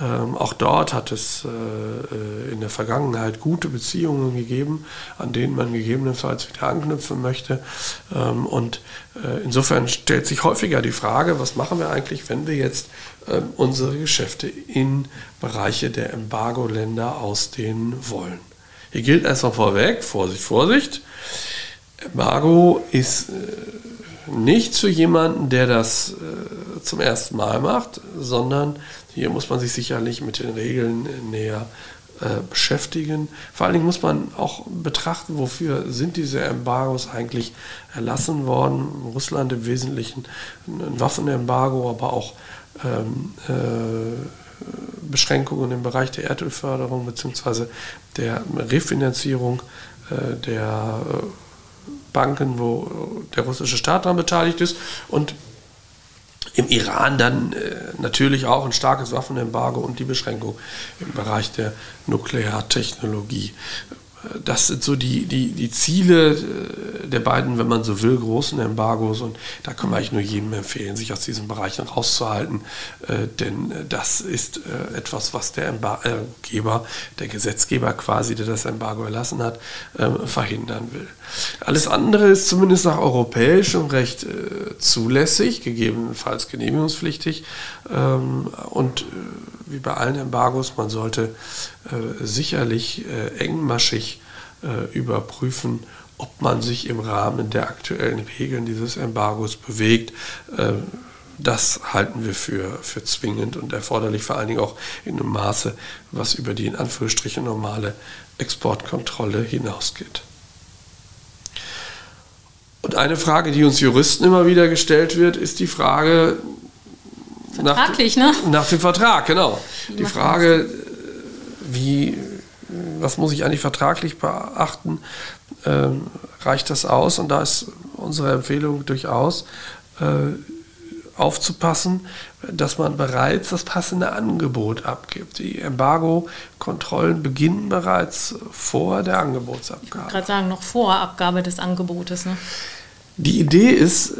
Ähm, auch dort hat es äh, äh, in der Vergangenheit gute Beziehungen gegeben, an denen man gegebenenfalls wieder anknüpfen möchte. Ähm, und äh, insofern stellt sich häufiger die Frage, was machen wir eigentlich, wenn wir jetzt äh, unsere Geschäfte in Bereiche der Embargo-Länder ausdehnen wollen. Hier gilt erstmal vorweg, Vorsicht, Vorsicht. Embargo ist äh, nicht für jemanden, der das äh, zum ersten Mal macht, sondern hier muss man sich sicherlich mit den Regeln näher beschäftigen. Vor allen Dingen muss man auch betrachten, wofür sind diese Embargos eigentlich erlassen worden. Russland im Wesentlichen ein Waffenembargo, aber auch ähm, äh, Beschränkungen im Bereich der Erdölförderung bzw. der Refinanzierung äh, der äh, Banken, wo der russische Staat daran beteiligt ist. Und im Iran dann äh, natürlich auch ein starkes Waffenembargo und die Beschränkung im Bereich der Nukleartechnologie das sind so die, die, die Ziele äh, der beiden, wenn man so will, großen Embargos. Und da kann man eigentlich nur jedem empfehlen, sich aus diesen Bereichen rauszuhalten. Äh, denn äh, das ist äh, etwas, was der Embargeber, der Gesetzgeber quasi, der das Embargo erlassen hat, ähm, verhindern will. Alles andere ist zumindest nach europäischem Recht äh, zulässig, gegebenenfalls genehmigungspflichtig. Ähm, und äh, wie bei allen Embargos, man sollte äh, sicherlich äh, engmaschig äh, überprüfen, ob man sich im Rahmen der aktuellen Regeln dieses Embargos bewegt. Äh, das halten wir für, für zwingend und erforderlich, vor allen Dingen auch in einem Maße, was über die in Anführungsstrichen normale Exportkontrolle hinausgeht. Und eine Frage, die uns Juristen immer wieder gestellt wird, ist die Frage, Vertraglich, nach, ne? Nach dem Vertrag, genau. Die Frage, wie, was muss ich eigentlich vertraglich beachten, ähm, reicht das aus? Und da ist unsere Empfehlung durchaus, äh, aufzupassen, dass man bereits das passende Angebot abgibt. Die Embargo-Kontrollen beginnen bereits vor der Angebotsabgabe. Ich wollte gerade sagen, noch vor Abgabe des Angebotes. Ne? Die Idee ist,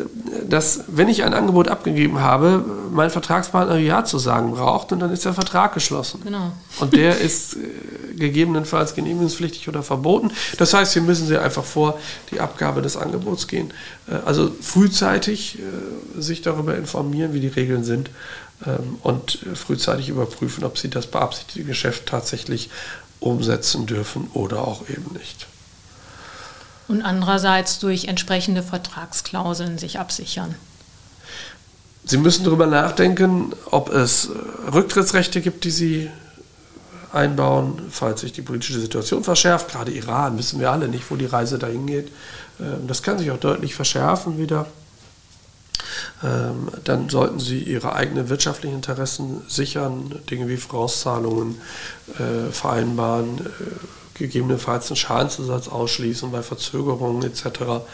dass wenn ich ein Angebot abgegeben habe, mein Vertragspartner Ja zu sagen braucht und dann ist der Vertrag geschlossen. Genau. Und der ist äh, gegebenenfalls genehmigungspflichtig oder verboten. Das heißt, hier müssen Sie einfach vor die Abgabe des Angebots gehen. Äh, also frühzeitig äh, sich darüber informieren, wie die Regeln sind ähm, und frühzeitig überprüfen, ob Sie das beabsichtigte Geschäft tatsächlich umsetzen dürfen oder auch eben nicht und andererseits durch entsprechende Vertragsklauseln sich absichern. Sie müssen darüber nachdenken, ob es Rücktrittsrechte gibt, die Sie einbauen, falls sich die politische Situation verschärft. Gerade Iran wissen wir alle nicht, wo die Reise dahin geht. Ähm, das kann sich auch deutlich verschärfen wieder. Ähm, dann sollten Sie Ihre eigenen wirtschaftlichen Interessen sichern, Dinge wie Vorauszahlungen äh, vereinbaren äh, gegebenenfalls einen Schadensersatz ausschließen bei Verzögerungen etc.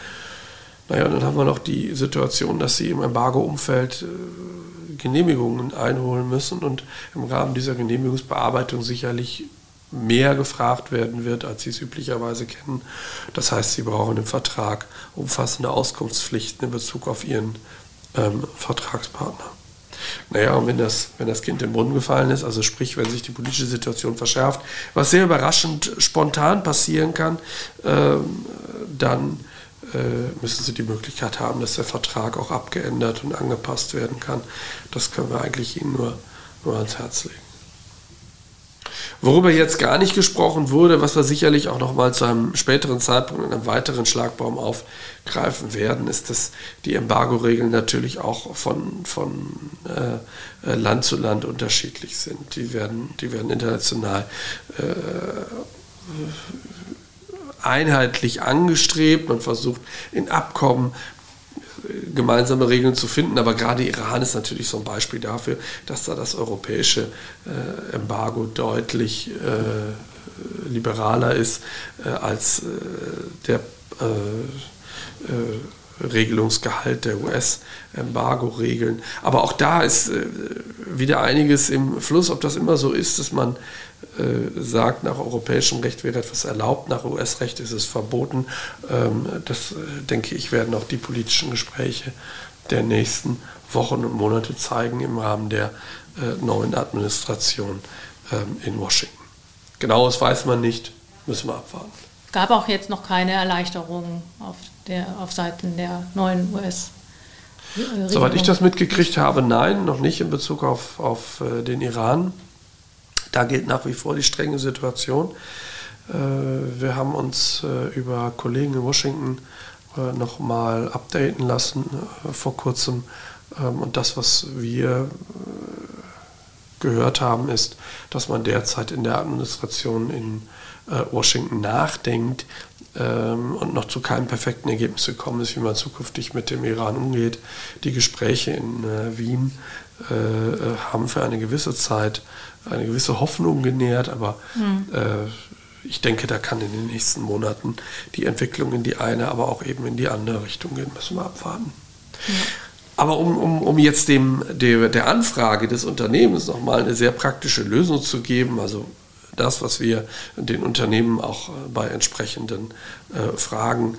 Naja, dann haben wir noch die Situation, dass sie im Embargo-Umfeld äh, Genehmigungen einholen müssen und im Rahmen dieser Genehmigungsbearbeitung sicherlich mehr gefragt werden wird, als sie es üblicherweise kennen. Das heißt, sie brauchen im Vertrag umfassende Auskunftspflichten in Bezug auf ihren ähm, Vertragspartner. Naja, und wenn das, wenn das Kind im Brunnen gefallen ist, also sprich, wenn sich die politische Situation verschärft, was sehr überraschend spontan passieren kann, äh, dann äh, müssen sie die Möglichkeit haben, dass der Vertrag auch abgeändert und angepasst werden kann. Das können wir eigentlich Ihnen nur, nur ans Herz legen. Worüber jetzt gar nicht gesprochen wurde, was wir sicherlich auch noch mal zu einem späteren Zeitpunkt in einem weiteren Schlagbaum aufgreifen werden, ist, dass die Embargo-Regeln natürlich auch von, von äh, Land zu Land unterschiedlich sind. Die werden, die werden international äh, einheitlich angestrebt. Man versucht in Abkommen gemeinsame Regeln zu finden. Aber gerade Iran ist natürlich so ein Beispiel dafür, dass da das europäische äh, Embargo deutlich äh, liberaler ist äh, als äh, der äh, äh, Regelungsgehalt der US-Embargo-Regeln. Aber auch da ist wieder einiges im Fluss, ob das immer so ist, dass man sagt, nach europäischem Recht wäre etwas erlaubt, nach US-Recht ist es verboten. Ähm, das, äh, denke ich, werden auch die politischen Gespräche der nächsten Wochen und Monate zeigen im Rahmen der äh, neuen Administration ähm, in Washington. Genaues weiß man nicht, müssen wir abwarten. Gab auch jetzt noch keine Erleichterungen auf, der, auf Seiten der neuen US. Soweit ich das mitgekriegt habe, nein, noch nicht in Bezug auf, auf den Iran. Da gilt nach wie vor die strenge Situation. Äh, wir haben uns äh, über Kollegen in Washington äh, nochmal updaten lassen vor kurzem. Ähm, und das, was wir gehört haben, ist, dass man derzeit in der Administration in Washington nachdenkt ähm, und noch zu keinem perfekten Ergebnis gekommen ist, wie man zukünftig mit dem Iran umgeht. Die Gespräche in Wien haben für eine gewisse Zeit eine gewisse Hoffnung genährt, aber mhm. ich denke, da kann in den nächsten Monaten die Entwicklung in die eine, aber auch eben in die andere Richtung gehen. Müssen wir abwarten. Ja. Aber um, um, um jetzt dem, der, der Anfrage des Unternehmens nochmal eine sehr praktische Lösung zu geben, also das, was wir den Unternehmen auch äh, bei entsprechenden äh, Fragen äh,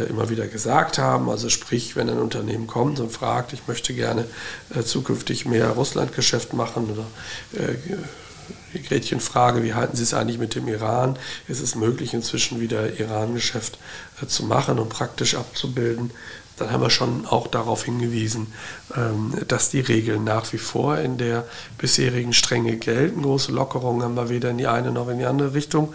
immer wieder gesagt haben. Also sprich, wenn ein Unternehmen kommt und fragt, ich möchte gerne äh, zukünftig mehr Russlandgeschäft machen oder äh, die Gretchenfrage, wie halten Sie es eigentlich mit dem Iran? Ist es möglich, inzwischen wieder Iran-Geschäft äh, zu machen und praktisch abzubilden? Dann haben wir schon auch darauf hingewiesen, ähm, dass die Regeln nach wie vor in der bisherigen Strenge gelten. Große Lockerungen haben wir weder in die eine noch in die andere Richtung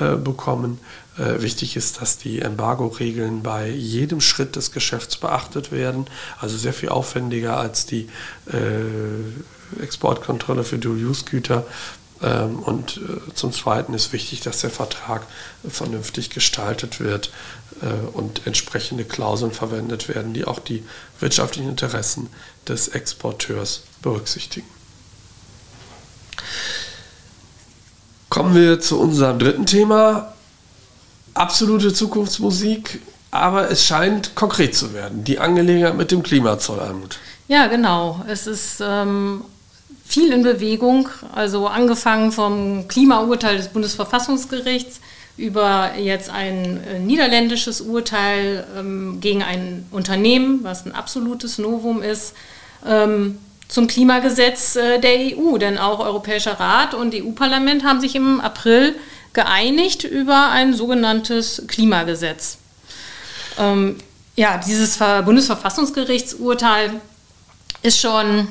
äh, bekommen. Äh, wichtig ist, dass die Embargo-Regeln bei jedem Schritt des Geschäfts beachtet werden, also sehr viel aufwendiger als die äh, Exportkontrolle für Dual-Use-Güter. Ähm, und zum Zweiten ist wichtig, dass der Vertrag vernünftig gestaltet wird äh, und entsprechende Klauseln verwendet werden, die auch die wirtschaftlichen Interessen des Exporteurs berücksichtigen. Kommen wir zu unserem dritten Thema. Absolute Zukunftsmusik, aber es scheint konkret zu werden. Die Angelegenheit mit dem Klimazoll, Almut. Ja, genau. Es ist ähm, viel in Bewegung. Also angefangen vom Klimaurteil des Bundesverfassungsgerichts über jetzt ein äh, niederländisches Urteil ähm, gegen ein Unternehmen, was ein absolutes Novum ist, ähm, zum Klimagesetz äh, der EU. Denn auch Europäischer Rat und EU-Parlament haben sich im April geeinigt über ein sogenanntes Klimagesetz. Ähm, ja, dieses Bundesverfassungsgerichtsurteil ist schon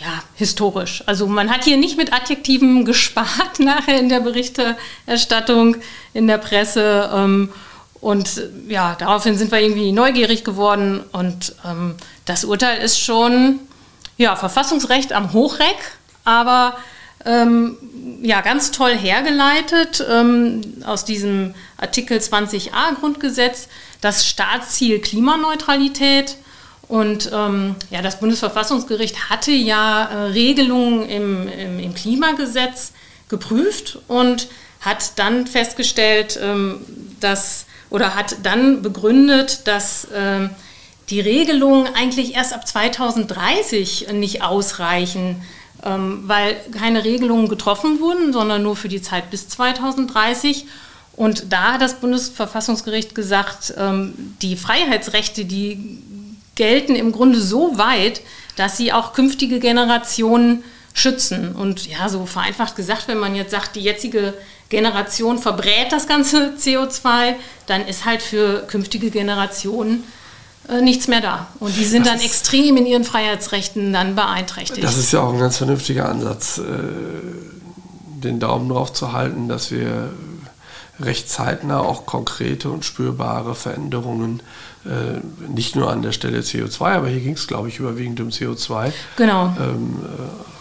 ja, historisch. Also man hat hier nicht mit Adjektiven gespart nachher in der Berichterstattung, in der Presse. Ähm, und ja, daraufhin sind wir irgendwie neugierig geworden. Und ähm, das Urteil ist schon ja, Verfassungsrecht am Hochreck, aber ähm, ja, ganz toll hergeleitet ähm, aus diesem Artikel 20a Grundgesetz, das Staatsziel Klimaneutralität und ähm, ja, das Bundesverfassungsgericht hatte ja äh, Regelungen im, im, im, Klimagesetz geprüft und hat dann festgestellt, ähm, dass oder hat dann begründet, dass ähm, die Regelungen eigentlich erst ab 2030 nicht ausreichen, ähm, weil keine Regelungen getroffen wurden, sondern nur für die Zeit bis 2030. Und da hat das Bundesverfassungsgericht gesagt, ähm, die Freiheitsrechte, die gelten im Grunde so weit, dass sie auch künftige Generationen schützen. Und ja, so vereinfacht gesagt, wenn man jetzt sagt, die jetzige Generation verbrät das ganze CO2, dann ist halt für künftige Generationen äh, nichts mehr da. Und die sind das dann extrem in ihren Freiheitsrechten dann beeinträchtigt. Das ist ja auch ein ganz vernünftiger Ansatz, äh, den Daumen drauf zu halten, dass wir recht zeitnah auch konkrete und spürbare Veränderungen äh, nicht nur an der Stelle CO2, aber hier ging es, glaube ich, überwiegend um CO2. Genau. Ähm, äh,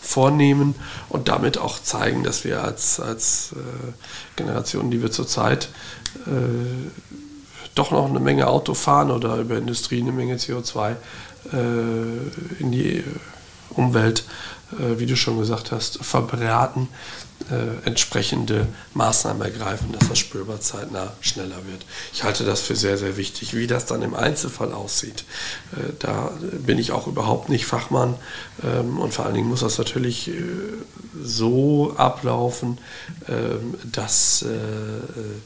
vornehmen und damit auch zeigen, dass wir als, als äh, Generation, die wir zurzeit äh, doch noch eine Menge Auto fahren oder über Industrie eine Menge CO2 äh, in die Umwelt, äh, wie du schon gesagt hast, verbraten, äh, entsprechende Maßnahmen ergreifen, dass das spürbar zeitnah schneller wird. Ich halte das für sehr, sehr wichtig. Wie das dann im Einzelfall aussieht, äh, da bin ich auch überhaupt nicht Fachmann ähm, und vor allen Dingen muss das natürlich äh, so ablaufen, ähm, dass äh, äh,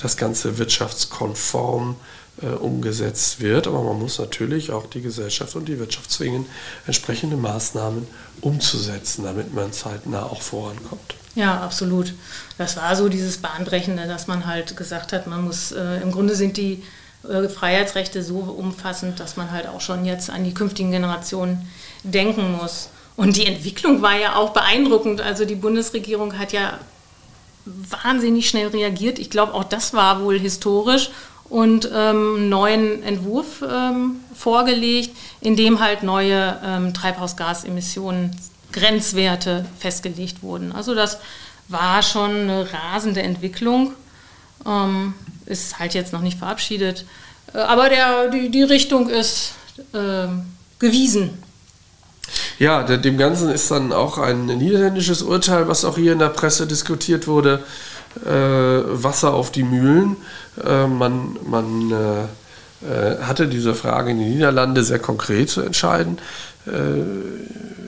das Ganze wirtschaftskonform äh, umgesetzt wird. Aber man muss natürlich auch die Gesellschaft und die Wirtschaft zwingen, entsprechende Maßnahmen umzusetzen, damit man zeitnah auch vorankommt. Ja, absolut. Das war so dieses Bahnbrechende, dass man halt gesagt hat, man muss, äh, im Grunde sind die äh, Freiheitsrechte so umfassend, dass man halt auch schon jetzt an die künftigen Generationen denken muss. Und die Entwicklung war ja auch beeindruckend. Also die Bundesregierung hat ja wahnsinnig schnell reagiert. Ich glaube, auch das war wohl historisch und ähm, neuen Entwurf ähm, vorgelegt, in dem halt neue ähm, Treibhausgasemissionen Grenzwerte festgelegt wurden. Also das war schon eine rasende Entwicklung, ähm, ist halt jetzt noch nicht verabschiedet, äh, aber der, die, die Richtung ist äh, gewiesen. Ja, dem Ganzen ist dann auch ein niederländisches Urteil, was auch hier in der Presse diskutiert wurde, äh, Wasser auf die Mühlen. Äh, man man äh, äh, hatte diese Frage in den Niederlanden sehr konkret zu entscheiden äh,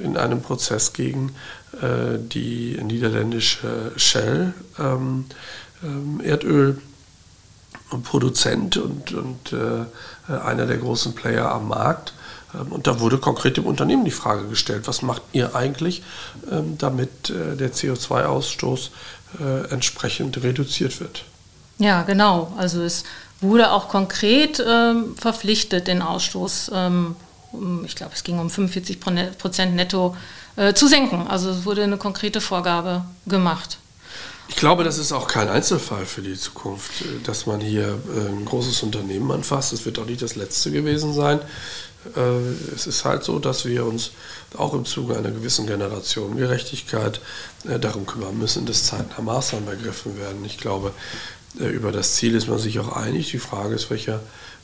in einem Prozess gegen äh, die niederländische Shell, ähm, ähm, Erdölproduzent und, und einer der großen Player am Markt. Ähm, und da wurde konkret dem Unternehmen die Frage gestellt, was macht ihr eigentlich, damit der CO2-Ausstoß entsprechend reduziert wird? Ja, genau. Also es wurde auch konkret ähm, verpflichtet, den Ausstoß, ähm, ich glaube, es ging um 45 Prozent netto, äh, zu senken. Also es wurde eine konkrete Vorgabe gemacht. Ich glaube, das ist auch kein Einzelfall für die Zukunft, äh, dass man hier äh, ein großes Unternehmen anfasst. Es wird auch nicht das letzte gewesen sein. Äh, es ist halt so, dass wir uns auch im Zuge einer gewissen Generationengerechtigkeit darum kümmern müssen, dass zeitnah Maßnahmen ergriffen werden. Ich glaube, über das Ziel ist man sich auch einig. Die Frage ist, welcher,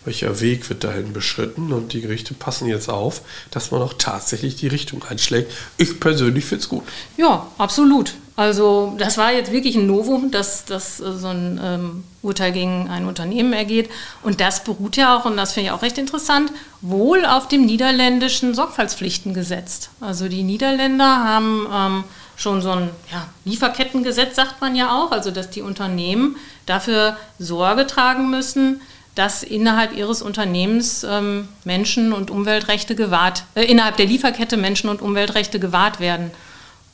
welcher Weg wird dahin beschritten und die Gerichte passen jetzt auf, dass man auch tatsächlich die Richtung einschlägt. Ich persönlich finde es gut. Ja, absolut. Also das war jetzt wirklich ein Novum, dass, dass äh, so ein ähm, Urteil gegen ein Unternehmen ergeht. Und das beruht ja auch, und das finde ich auch recht interessant, wohl auf dem niederländischen Sorgfaltspflichtengesetz. Also die Niederländer haben ähm, schon so ein ja, Lieferkettengesetz, sagt man ja auch, also dass die Unternehmen dafür Sorge tragen müssen, dass innerhalb ihres Unternehmens ähm, Menschen- und Umweltrechte gewahrt, äh, innerhalb der Lieferkette Menschen- und Umweltrechte gewahrt werden.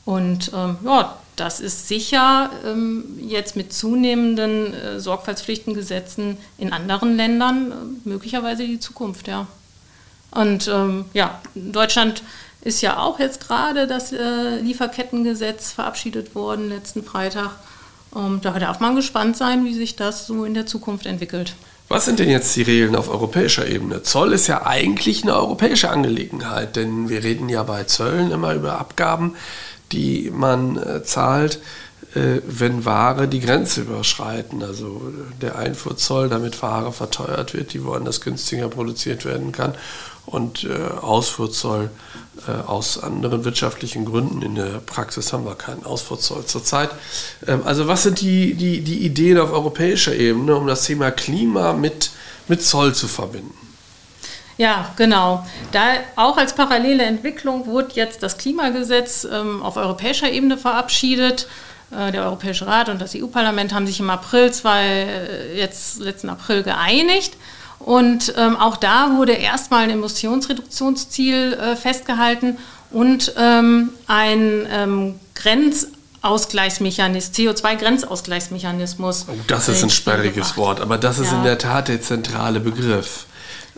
Und ähm, ja, das ist sicher ähm, jetzt mit zunehmenden äh, Sorgfaltspflichtengesetzen in anderen Ländern äh, möglicherweise die Zukunft, ja. Und ähm, ja, Deutschland ist ja auch jetzt gerade das äh, Lieferkettengesetz verabschiedet worden letzten Freitag. Ähm, da darf man gespannt sein, wie sich das so in der Zukunft entwickelt. Was sind denn jetzt die Regeln auf europäischer Ebene? Zoll ist ja eigentlich eine europäische Angelegenheit, denn wir reden ja bei Zöllen immer über Abgaben, die man äh, zahlt, äh, wenn Ware die Grenze überschreiten. Also der Einfuhrzoll, damit Ware verteuert wird, die woanders günstiger produziert werden kann und äh, Ausfuhrzoll äh, aus anderen wirtschaftlichen Gründen. In der Praxis haben wir keinen Ausfuhrzoll zurzeit. Ähm, also was sind die, die, die Ideen auf europäischer Ebene, um das Thema Klima mit, mit Zoll zu verbinden? Ja, genau. Da auch als parallele Entwicklung wurde jetzt das Klimagesetz ähm, auf europäischer Ebene verabschiedet. Äh, der Europäische Rat und das EU-Parlament haben sich im April, zwei, äh, jetzt letzten April geeinigt. Und ähm, auch da wurde erstmal ein Emissionsreduktionsziel äh, festgehalten und ähm, ein ähm, Grenzausgleichsmechanismus, CO2-Grenzausgleichsmechanismus. Oh, das ist ein sperriges Wort, aber das ist ja. in der Tat der zentrale Begriff.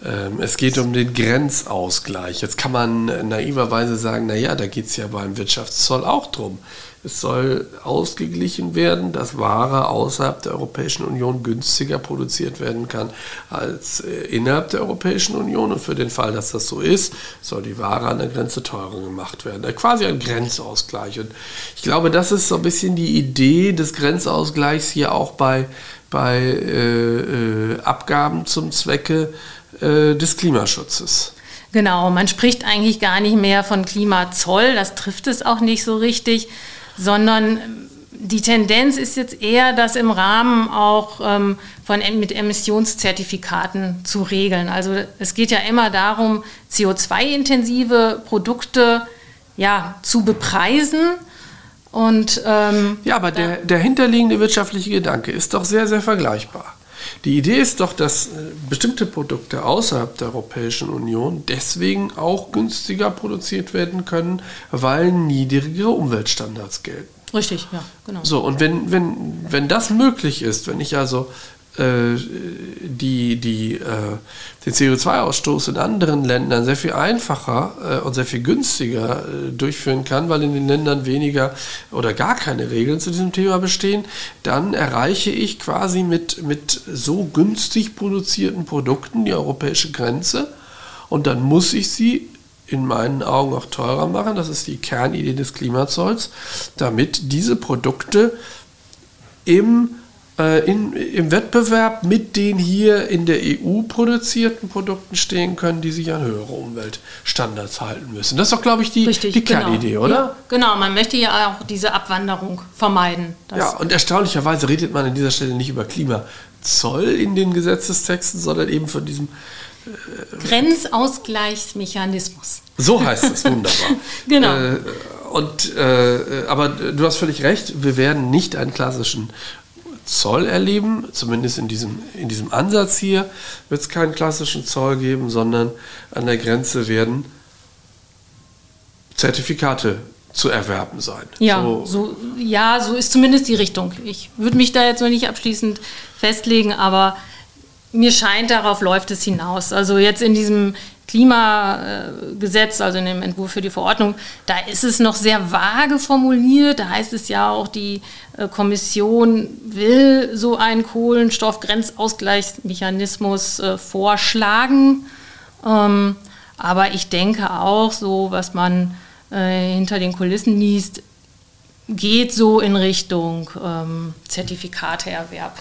Ähm, es geht um den Grenzausgleich. Jetzt kann man naiverweise sagen, naja, da geht es ja beim Wirtschaftszoll auch drum. Es soll ausgeglichen werden, dass Ware außerhalb der Europäischen Union günstiger produziert werden kann als äh, innerhalb der Europäischen Union. Und für den Fall, dass das so ist, soll die Ware an der Grenze teurer gemacht werden. Äh, quasi ein Grenzausgleich. Und ich glaube, das ist so ein bisschen die Idee des Grenzausgleichs hier auch bei, bei äh, äh, Abgaben zum Zwecke äh, des Klimaschutzes. Genau, man spricht eigentlich gar nicht mehr von Klimazoll, das trifft es auch nicht so richtig, sondern ähm, die Tendenz ist jetzt eher, das im Rahmen auch ähm, von, mit Emissionszertifikaten zu regeln. Also es geht ja immer darum, CO2-intensive Produkte ja, zu bepreisen. Und, ähm, ja, aber der, der hinterliegende wirtschaftliche Gedanke ist doch sehr, sehr vergleichbar. Die Idee ist doch, dass äh, bestimmte Produkte außerhalb der Europäischen Union deswegen auch günstiger produziert werden können, weil niedrigere Umweltstandards gelten. Richtig, ja, genau. So, und wenn, wenn, wenn das möglich ist, wenn ich also die, die, äh, den CO2-Ausstoß in anderen Ländern sehr viel einfacher äh, und sehr viel günstiger äh, durchführen kann, weil in den Ländern weniger oder gar keine Regeln zu diesem Thema bestehen, dann erreiche ich quasi mit, mit so günstig produzierten Produkten die europäische Grenze und dann muss ich sie in meinen Augen auch teurer machen. Das ist die Kernidee des Klimazolls, damit diese Produkte im äh, in, im Wettbewerb mit den hier in der EU produzierten Produkten stehen können, die sich an höhere Umweltstandards halten müssen. Das ist doch, glaube ich, die, Richtig, die Kernidee, genau. oder? Ja, genau, man möchte ja auch diese Abwanderung vermeiden. ja, und erstaunlicherweise redet man an dieser Stelle nicht über Klimazoll in den Gesetzestexten, sondern eben von diesem äh, Grenzausgleichsmechanismus. So heißt es, wunderbar. genau. Äh, und, äh, aber du hast völlig recht, wir werden nicht einen klassischen Zoll erleben, zumindest in diesem, in diesem Ansatz hier wird es keinen klassischen Zoll geben, sondern an der Grenze werden Zertifikate zu erwerben sein. Ja, so, so, ja, so ist zumindest die Richtung. Ich würde mich da jetzt noch nicht abschließend festlegen, aber mir scheint, darauf läuft es hinaus. Also jetzt in diesem Klimagesetz, also in dem Entwurf für die Verordnung, da ist es noch sehr vage formuliert. Da heißt es ja auch, die äh, Kommission will so einen Kohlenstoffgrenzausgleichsmechanismus äh, vorschlagen. Ähm, aber ich denke auch, so was man äh, hinter den Kulissen liest, geht so in Richtung ähm, Zertifikateerwerb.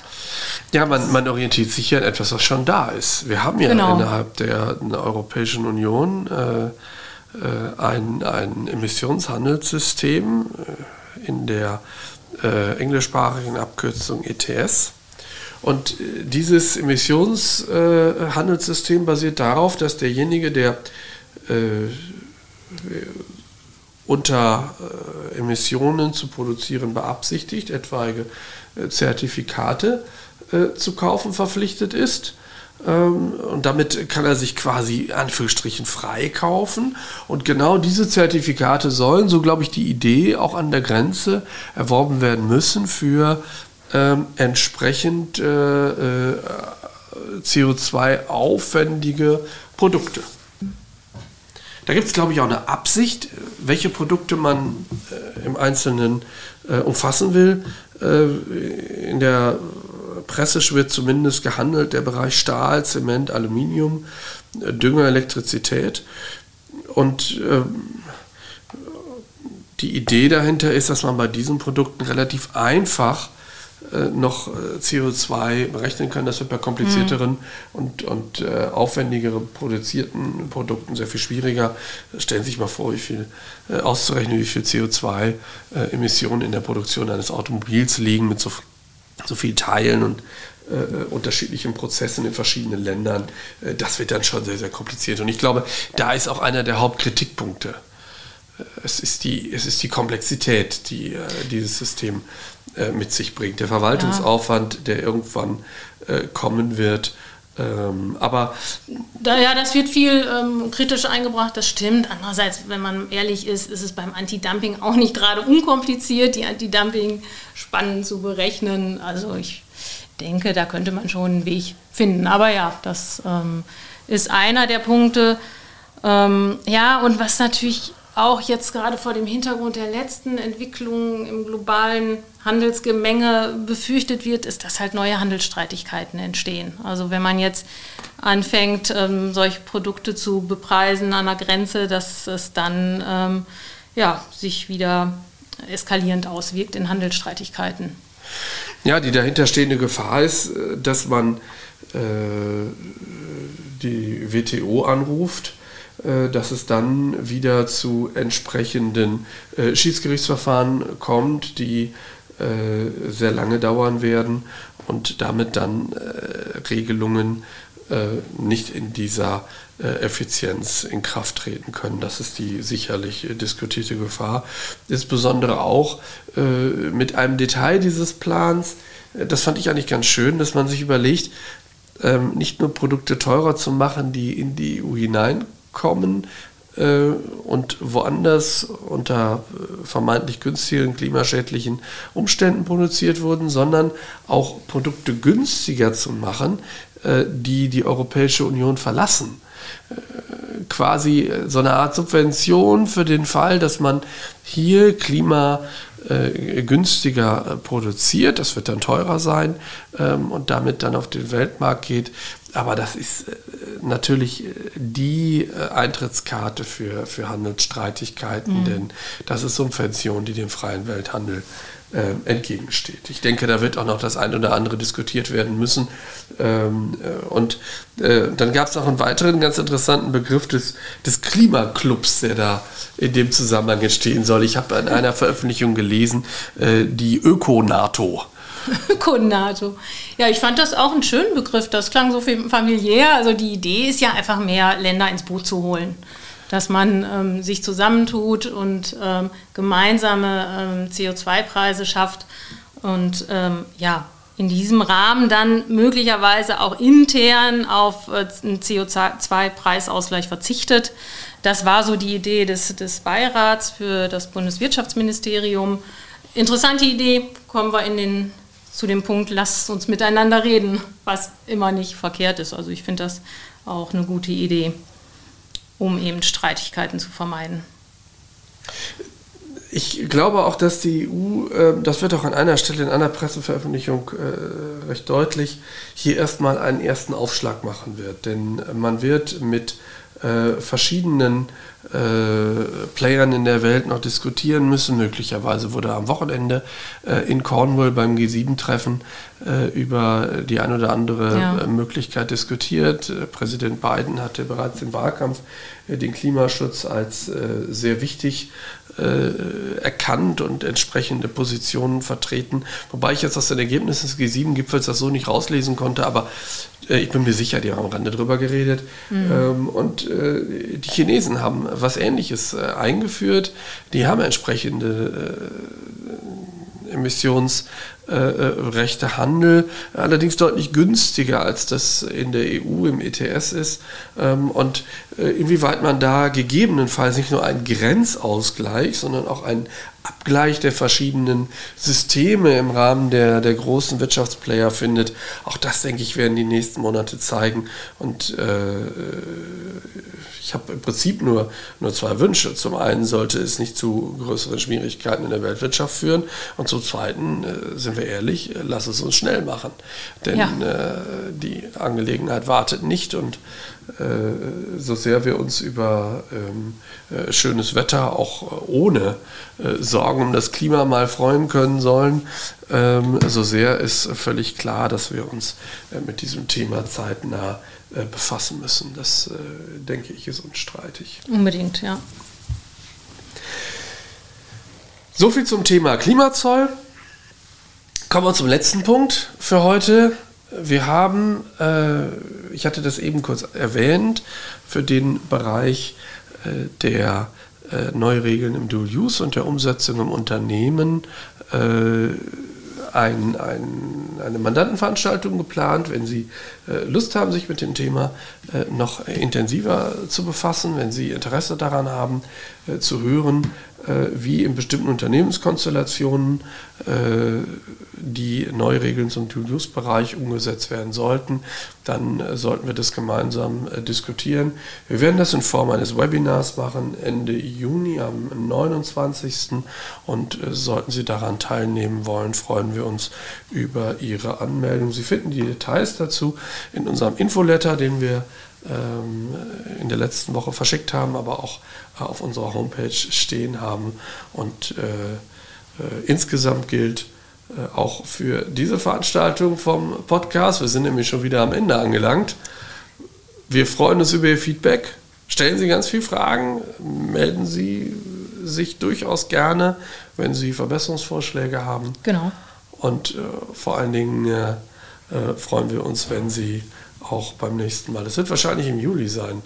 Ja, man, man, orientiert sich ja an etwas, was schon da ist. Wir haben ja genau. innerhalb der, der, Europäischen Union äh, äh, ein, ein Emissionshandelssystem äh, in der äh, englischsprachigen Abkürzung ETS. Und äh, dieses Emissionshandelssystem basiert darauf, dass derjenige, der unter äh, Emissionen zu produzieren beabsichtigt, etwaige äh, Zertifikate äh, zu kaufen verpflichtet ist. Ähm, und damit kann er sich quasi Anführungsstrichen frei kaufen. Und genau diese Zertifikate sollen, so glaube ich, die Idee auch an der Grenze erworben werden müssen für ähm, entsprechend äh, äh, CO2-aufwendige Produkte. Da gibt es, glaube ich, auch eine Absicht, welche Produkte man äh, im Einzelnen äh, umfassen will. Äh, in der Presse wird zumindest gehandelt der Bereich Stahl, Zement, Aluminium, äh, Dünger, Elektrizität. Und ähm, die Idee dahinter ist, dass man bei diesen Produkten relativ einfach äh, noch äh, CO2 berechnen kann. Das wird bei komplizierteren mhm. und, und äh, aufwendigeren produzierten Produkten sehr viel schwieriger. Stellen Sie sich mal vor, wie viel äh, auszurechnen, wie viel CO2-Emissionen äh, in der Produktion eines Automobils liegen mit so, so vielen Teilen und äh, unterschiedlichen Prozessen in verschiedenen Ländern. das wird dann schon sehr, sehr kompliziert. Und ich glaube, da ist auch einer der Hauptkritikpunkte es ist die, es ist die Komplexität, die äh, dieses System äh, mit sich bringt. Der Verwaltungsaufwand, ja. der irgendwann äh, kommen wird. Ähm, aber da, ja, das wird viel ähm, kritisch eingebracht, das stimmt. Andererseits, wenn man ehrlich ist, ist es beim Anti-Dumping auch nicht gerade unkompliziert, die Anti-Dumping-Spannen zu berechnen. Also ich denke, da könnte man schon einen Weg finden. Aber ja, das ähm, ist einer der Punkte. Ähm, ja, und was natürlich auch jetzt gerade vor dem Hintergrund der letzten Entwicklungen im globalen Handelsgemenge befürchtet wird, ist, dass halt neue Handelsstreitigkeiten entstehen. Also wenn man jetzt anfängt, ähm, solche Produkte zu bepreisen an der Grenze, dass es dann ähm, ja, sich wieder eskalierend auswirkt in Handelsstreitigkeiten. Ja, die dahinterstehende Gefahr ist, äh, dass man äh, die WTO anruft dass es dann wieder zu entsprechenden äh, Schiedsgerichtsverfahren kommt, die äh, sehr lange dauern werden und damit dann Regelungen nicht in dieser Effizienz in Kraft treten können. Das ist die sicherlich diskutierte Gefahr. Insbesondere auch mit einem Detail dieses Plans, das fand ich eigentlich ganz schön, dass man sich überlegt, ähm, nicht nur Produkte teurer zu machen, die in die EU hineinkommen, kommen, äh, und woanders unter äh, vermeintlich günstigen, klimaschädlichen Umständen produziert wurden, sondern auch Produkte günstiger zu machen, äh, die die Europäische Union verlassen quasi so eine Art Subvention für den Fall, dass man hier klimagünstiger produziert. Das wird dann teurer sein ähm, und damit dann auf den Weltmarkt geht. Aber das ist äh, natürlich äh, die äh, Eintrittskarte für, für Handelsstreitigkeiten, mhm. denn das ist Subvention, die dem freien Welthandel äh, entgegensteht. Ich denke, da wird auch noch das eine oder andere diskutiert werden müssen. Ähm, äh, und äh, dann gab es noch einen weiteren ganz interessanten Begriff des, des Klimaclubs, der da in dem Zusammenhang entstehen soll. Ich habe in einer Veröffentlichung gelesen, die Öko-NATO. Öko-NATO. Ja, ich fand das auch einen schönen Begriff. Das klang so familiär. Also die Idee ist ja einfach mehr Länder ins Boot zu holen. Dass man ähm, sich zusammentut und ähm, gemeinsame ähm, CO2-Preise schafft und ähm, ja, in diesem Rahmen dann möglicherweise auch intern auf äh, einen CO2-Preisausgleich verzichtet. Das war so die Idee des, des Beirats für das Bundeswirtschaftsministerium. Interessante Idee, kommen wir in den zu dem Punkt, lasst uns miteinander reden, was immer nicht verkehrt ist. Also ich finde das auch eine gute Idee, um eben Streitigkeiten zu vermeiden. Ich glaube auch, dass die EU, äh, das wird auch an einer Stelle in einer Presseveröffentlichung äh, recht deutlich, hier erstmal einen ersten Aufschlag machen wird. Denn man wird mit äh, verschiedenen äh, Playern in der Welt noch diskutieren müssen. Möglicherweise wurde am Wochenende äh, in Cornwall beim G7-Treffen äh, über die ein oder andere ja. Äh, Möglichkeit diskutiert. Äh, Präsident Biden hatte bereits im Wahlkampf den Klimaschutz als sehr wichtig erkannt und entsprechende Positionen vertreten. Wobei ich jetzt aus den Ergebnissen des G7-Gipfels das so nicht rauslesen konnte, aber ich bin mir sicher, die haben am Rande drüber geredet. Mhm. Ähm, und die Chinesen haben was Ähnliches eingeführt. Die haben entsprechende Emissions- äh, äh, rechte Handel, allerdings deutlich günstiger als das in der EU im ETS ist. Ähm, und äh, inwieweit man da gegebenenfalls nicht nur einen Grenzausgleich, sondern auch einen Abgleich der verschiedenen Systeme im Rahmen der, der großen Wirtschaftsplayer findet, auch das, denke ich, werden die nächsten Monate zeigen. Und äh, ich habe im Prinzip nur, nur zwei Wünsche. Zum einen sollte es nicht zu größeren Schwierigkeiten in der Weltwirtschaft führen und zum zweiten, äh, sind wir ehrlich, lass es uns schnell machen. Denn ja. äh, die Angelegenheit wartet nicht und so sehr wir uns über ähm, äh, schönes Wetter auch ohne äh, Sorgen um das Klima mal freuen können sollen, ähm, so sehr ist völlig klar, dass wir uns mit diesem Thema zeitnah befassen müssen. Das, denke ich, ist unstreitig. Unbedingt, ja. So viel zum Thema Klimazoll. Kommen wir zum letzten Punkt für heute. Wir haben, äh, ich hatte das eben kurz erwähnt, für den Bereich äh, der äh, Neuregeln im Dual Use und der Umsetzung im Unternehmen äh, ein, ein, eine Mandantenveranstaltung geplant. Wenn Sie äh, Lust haben, sich mit dem Thema äh, noch intensiver zu befassen, wenn Sie Interesse daran haben, äh, zu hören, wie in bestimmten Unternehmenskonstellationen äh, die Neuregeln zum Dual-Use-Bereich umgesetzt werden sollten, dann äh, sollten wir das gemeinsam diskutieren. Wir werden das in Form eines Webinars machen, Ende Juni am 29. Und sollten Sie daran teilnehmen wollen, freuen wir uns über Ihre Anmeldung. Sie finden die Details dazu in unserem Infoletter, den wir in der letzten Woche verschickt haben, aber auch auf unserer Homepage stehen haben. Und äh, äh, insgesamt gilt äh, auch für diese Veranstaltung vom Podcast, wir sind nämlich schon wieder am Ende angelangt. Wir freuen uns über Ihr Feedback. Stellen Sie ganz viele Fragen, melden Sie sich durchaus gerne, wenn Sie Verbesserungsvorschläge haben. Genau. Und äh, vor allen Dingen äh, äh, freuen wir uns, wenn Sie auch beim nächsten Mal, das wird wahrscheinlich im Juli sein,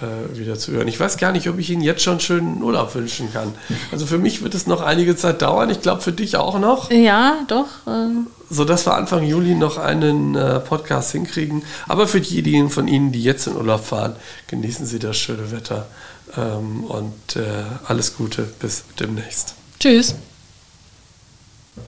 äh, wieder zu hören. Ich weiß gar nicht, ob ich Ihnen jetzt schon schönen Urlaub wünschen kann. Also für mich wird es noch einige Zeit dauern. Ich glaube für dich auch noch. Ja, doch. Äh so dass wir Anfang Juli noch einen äh, Podcast hinkriegen. Aber für diejenigen von Ihnen, die jetzt in Urlaub fahren, genießen Sie das schöne Wetter Ähm, und äh, alles Gute, bis demnächst. Tschüss.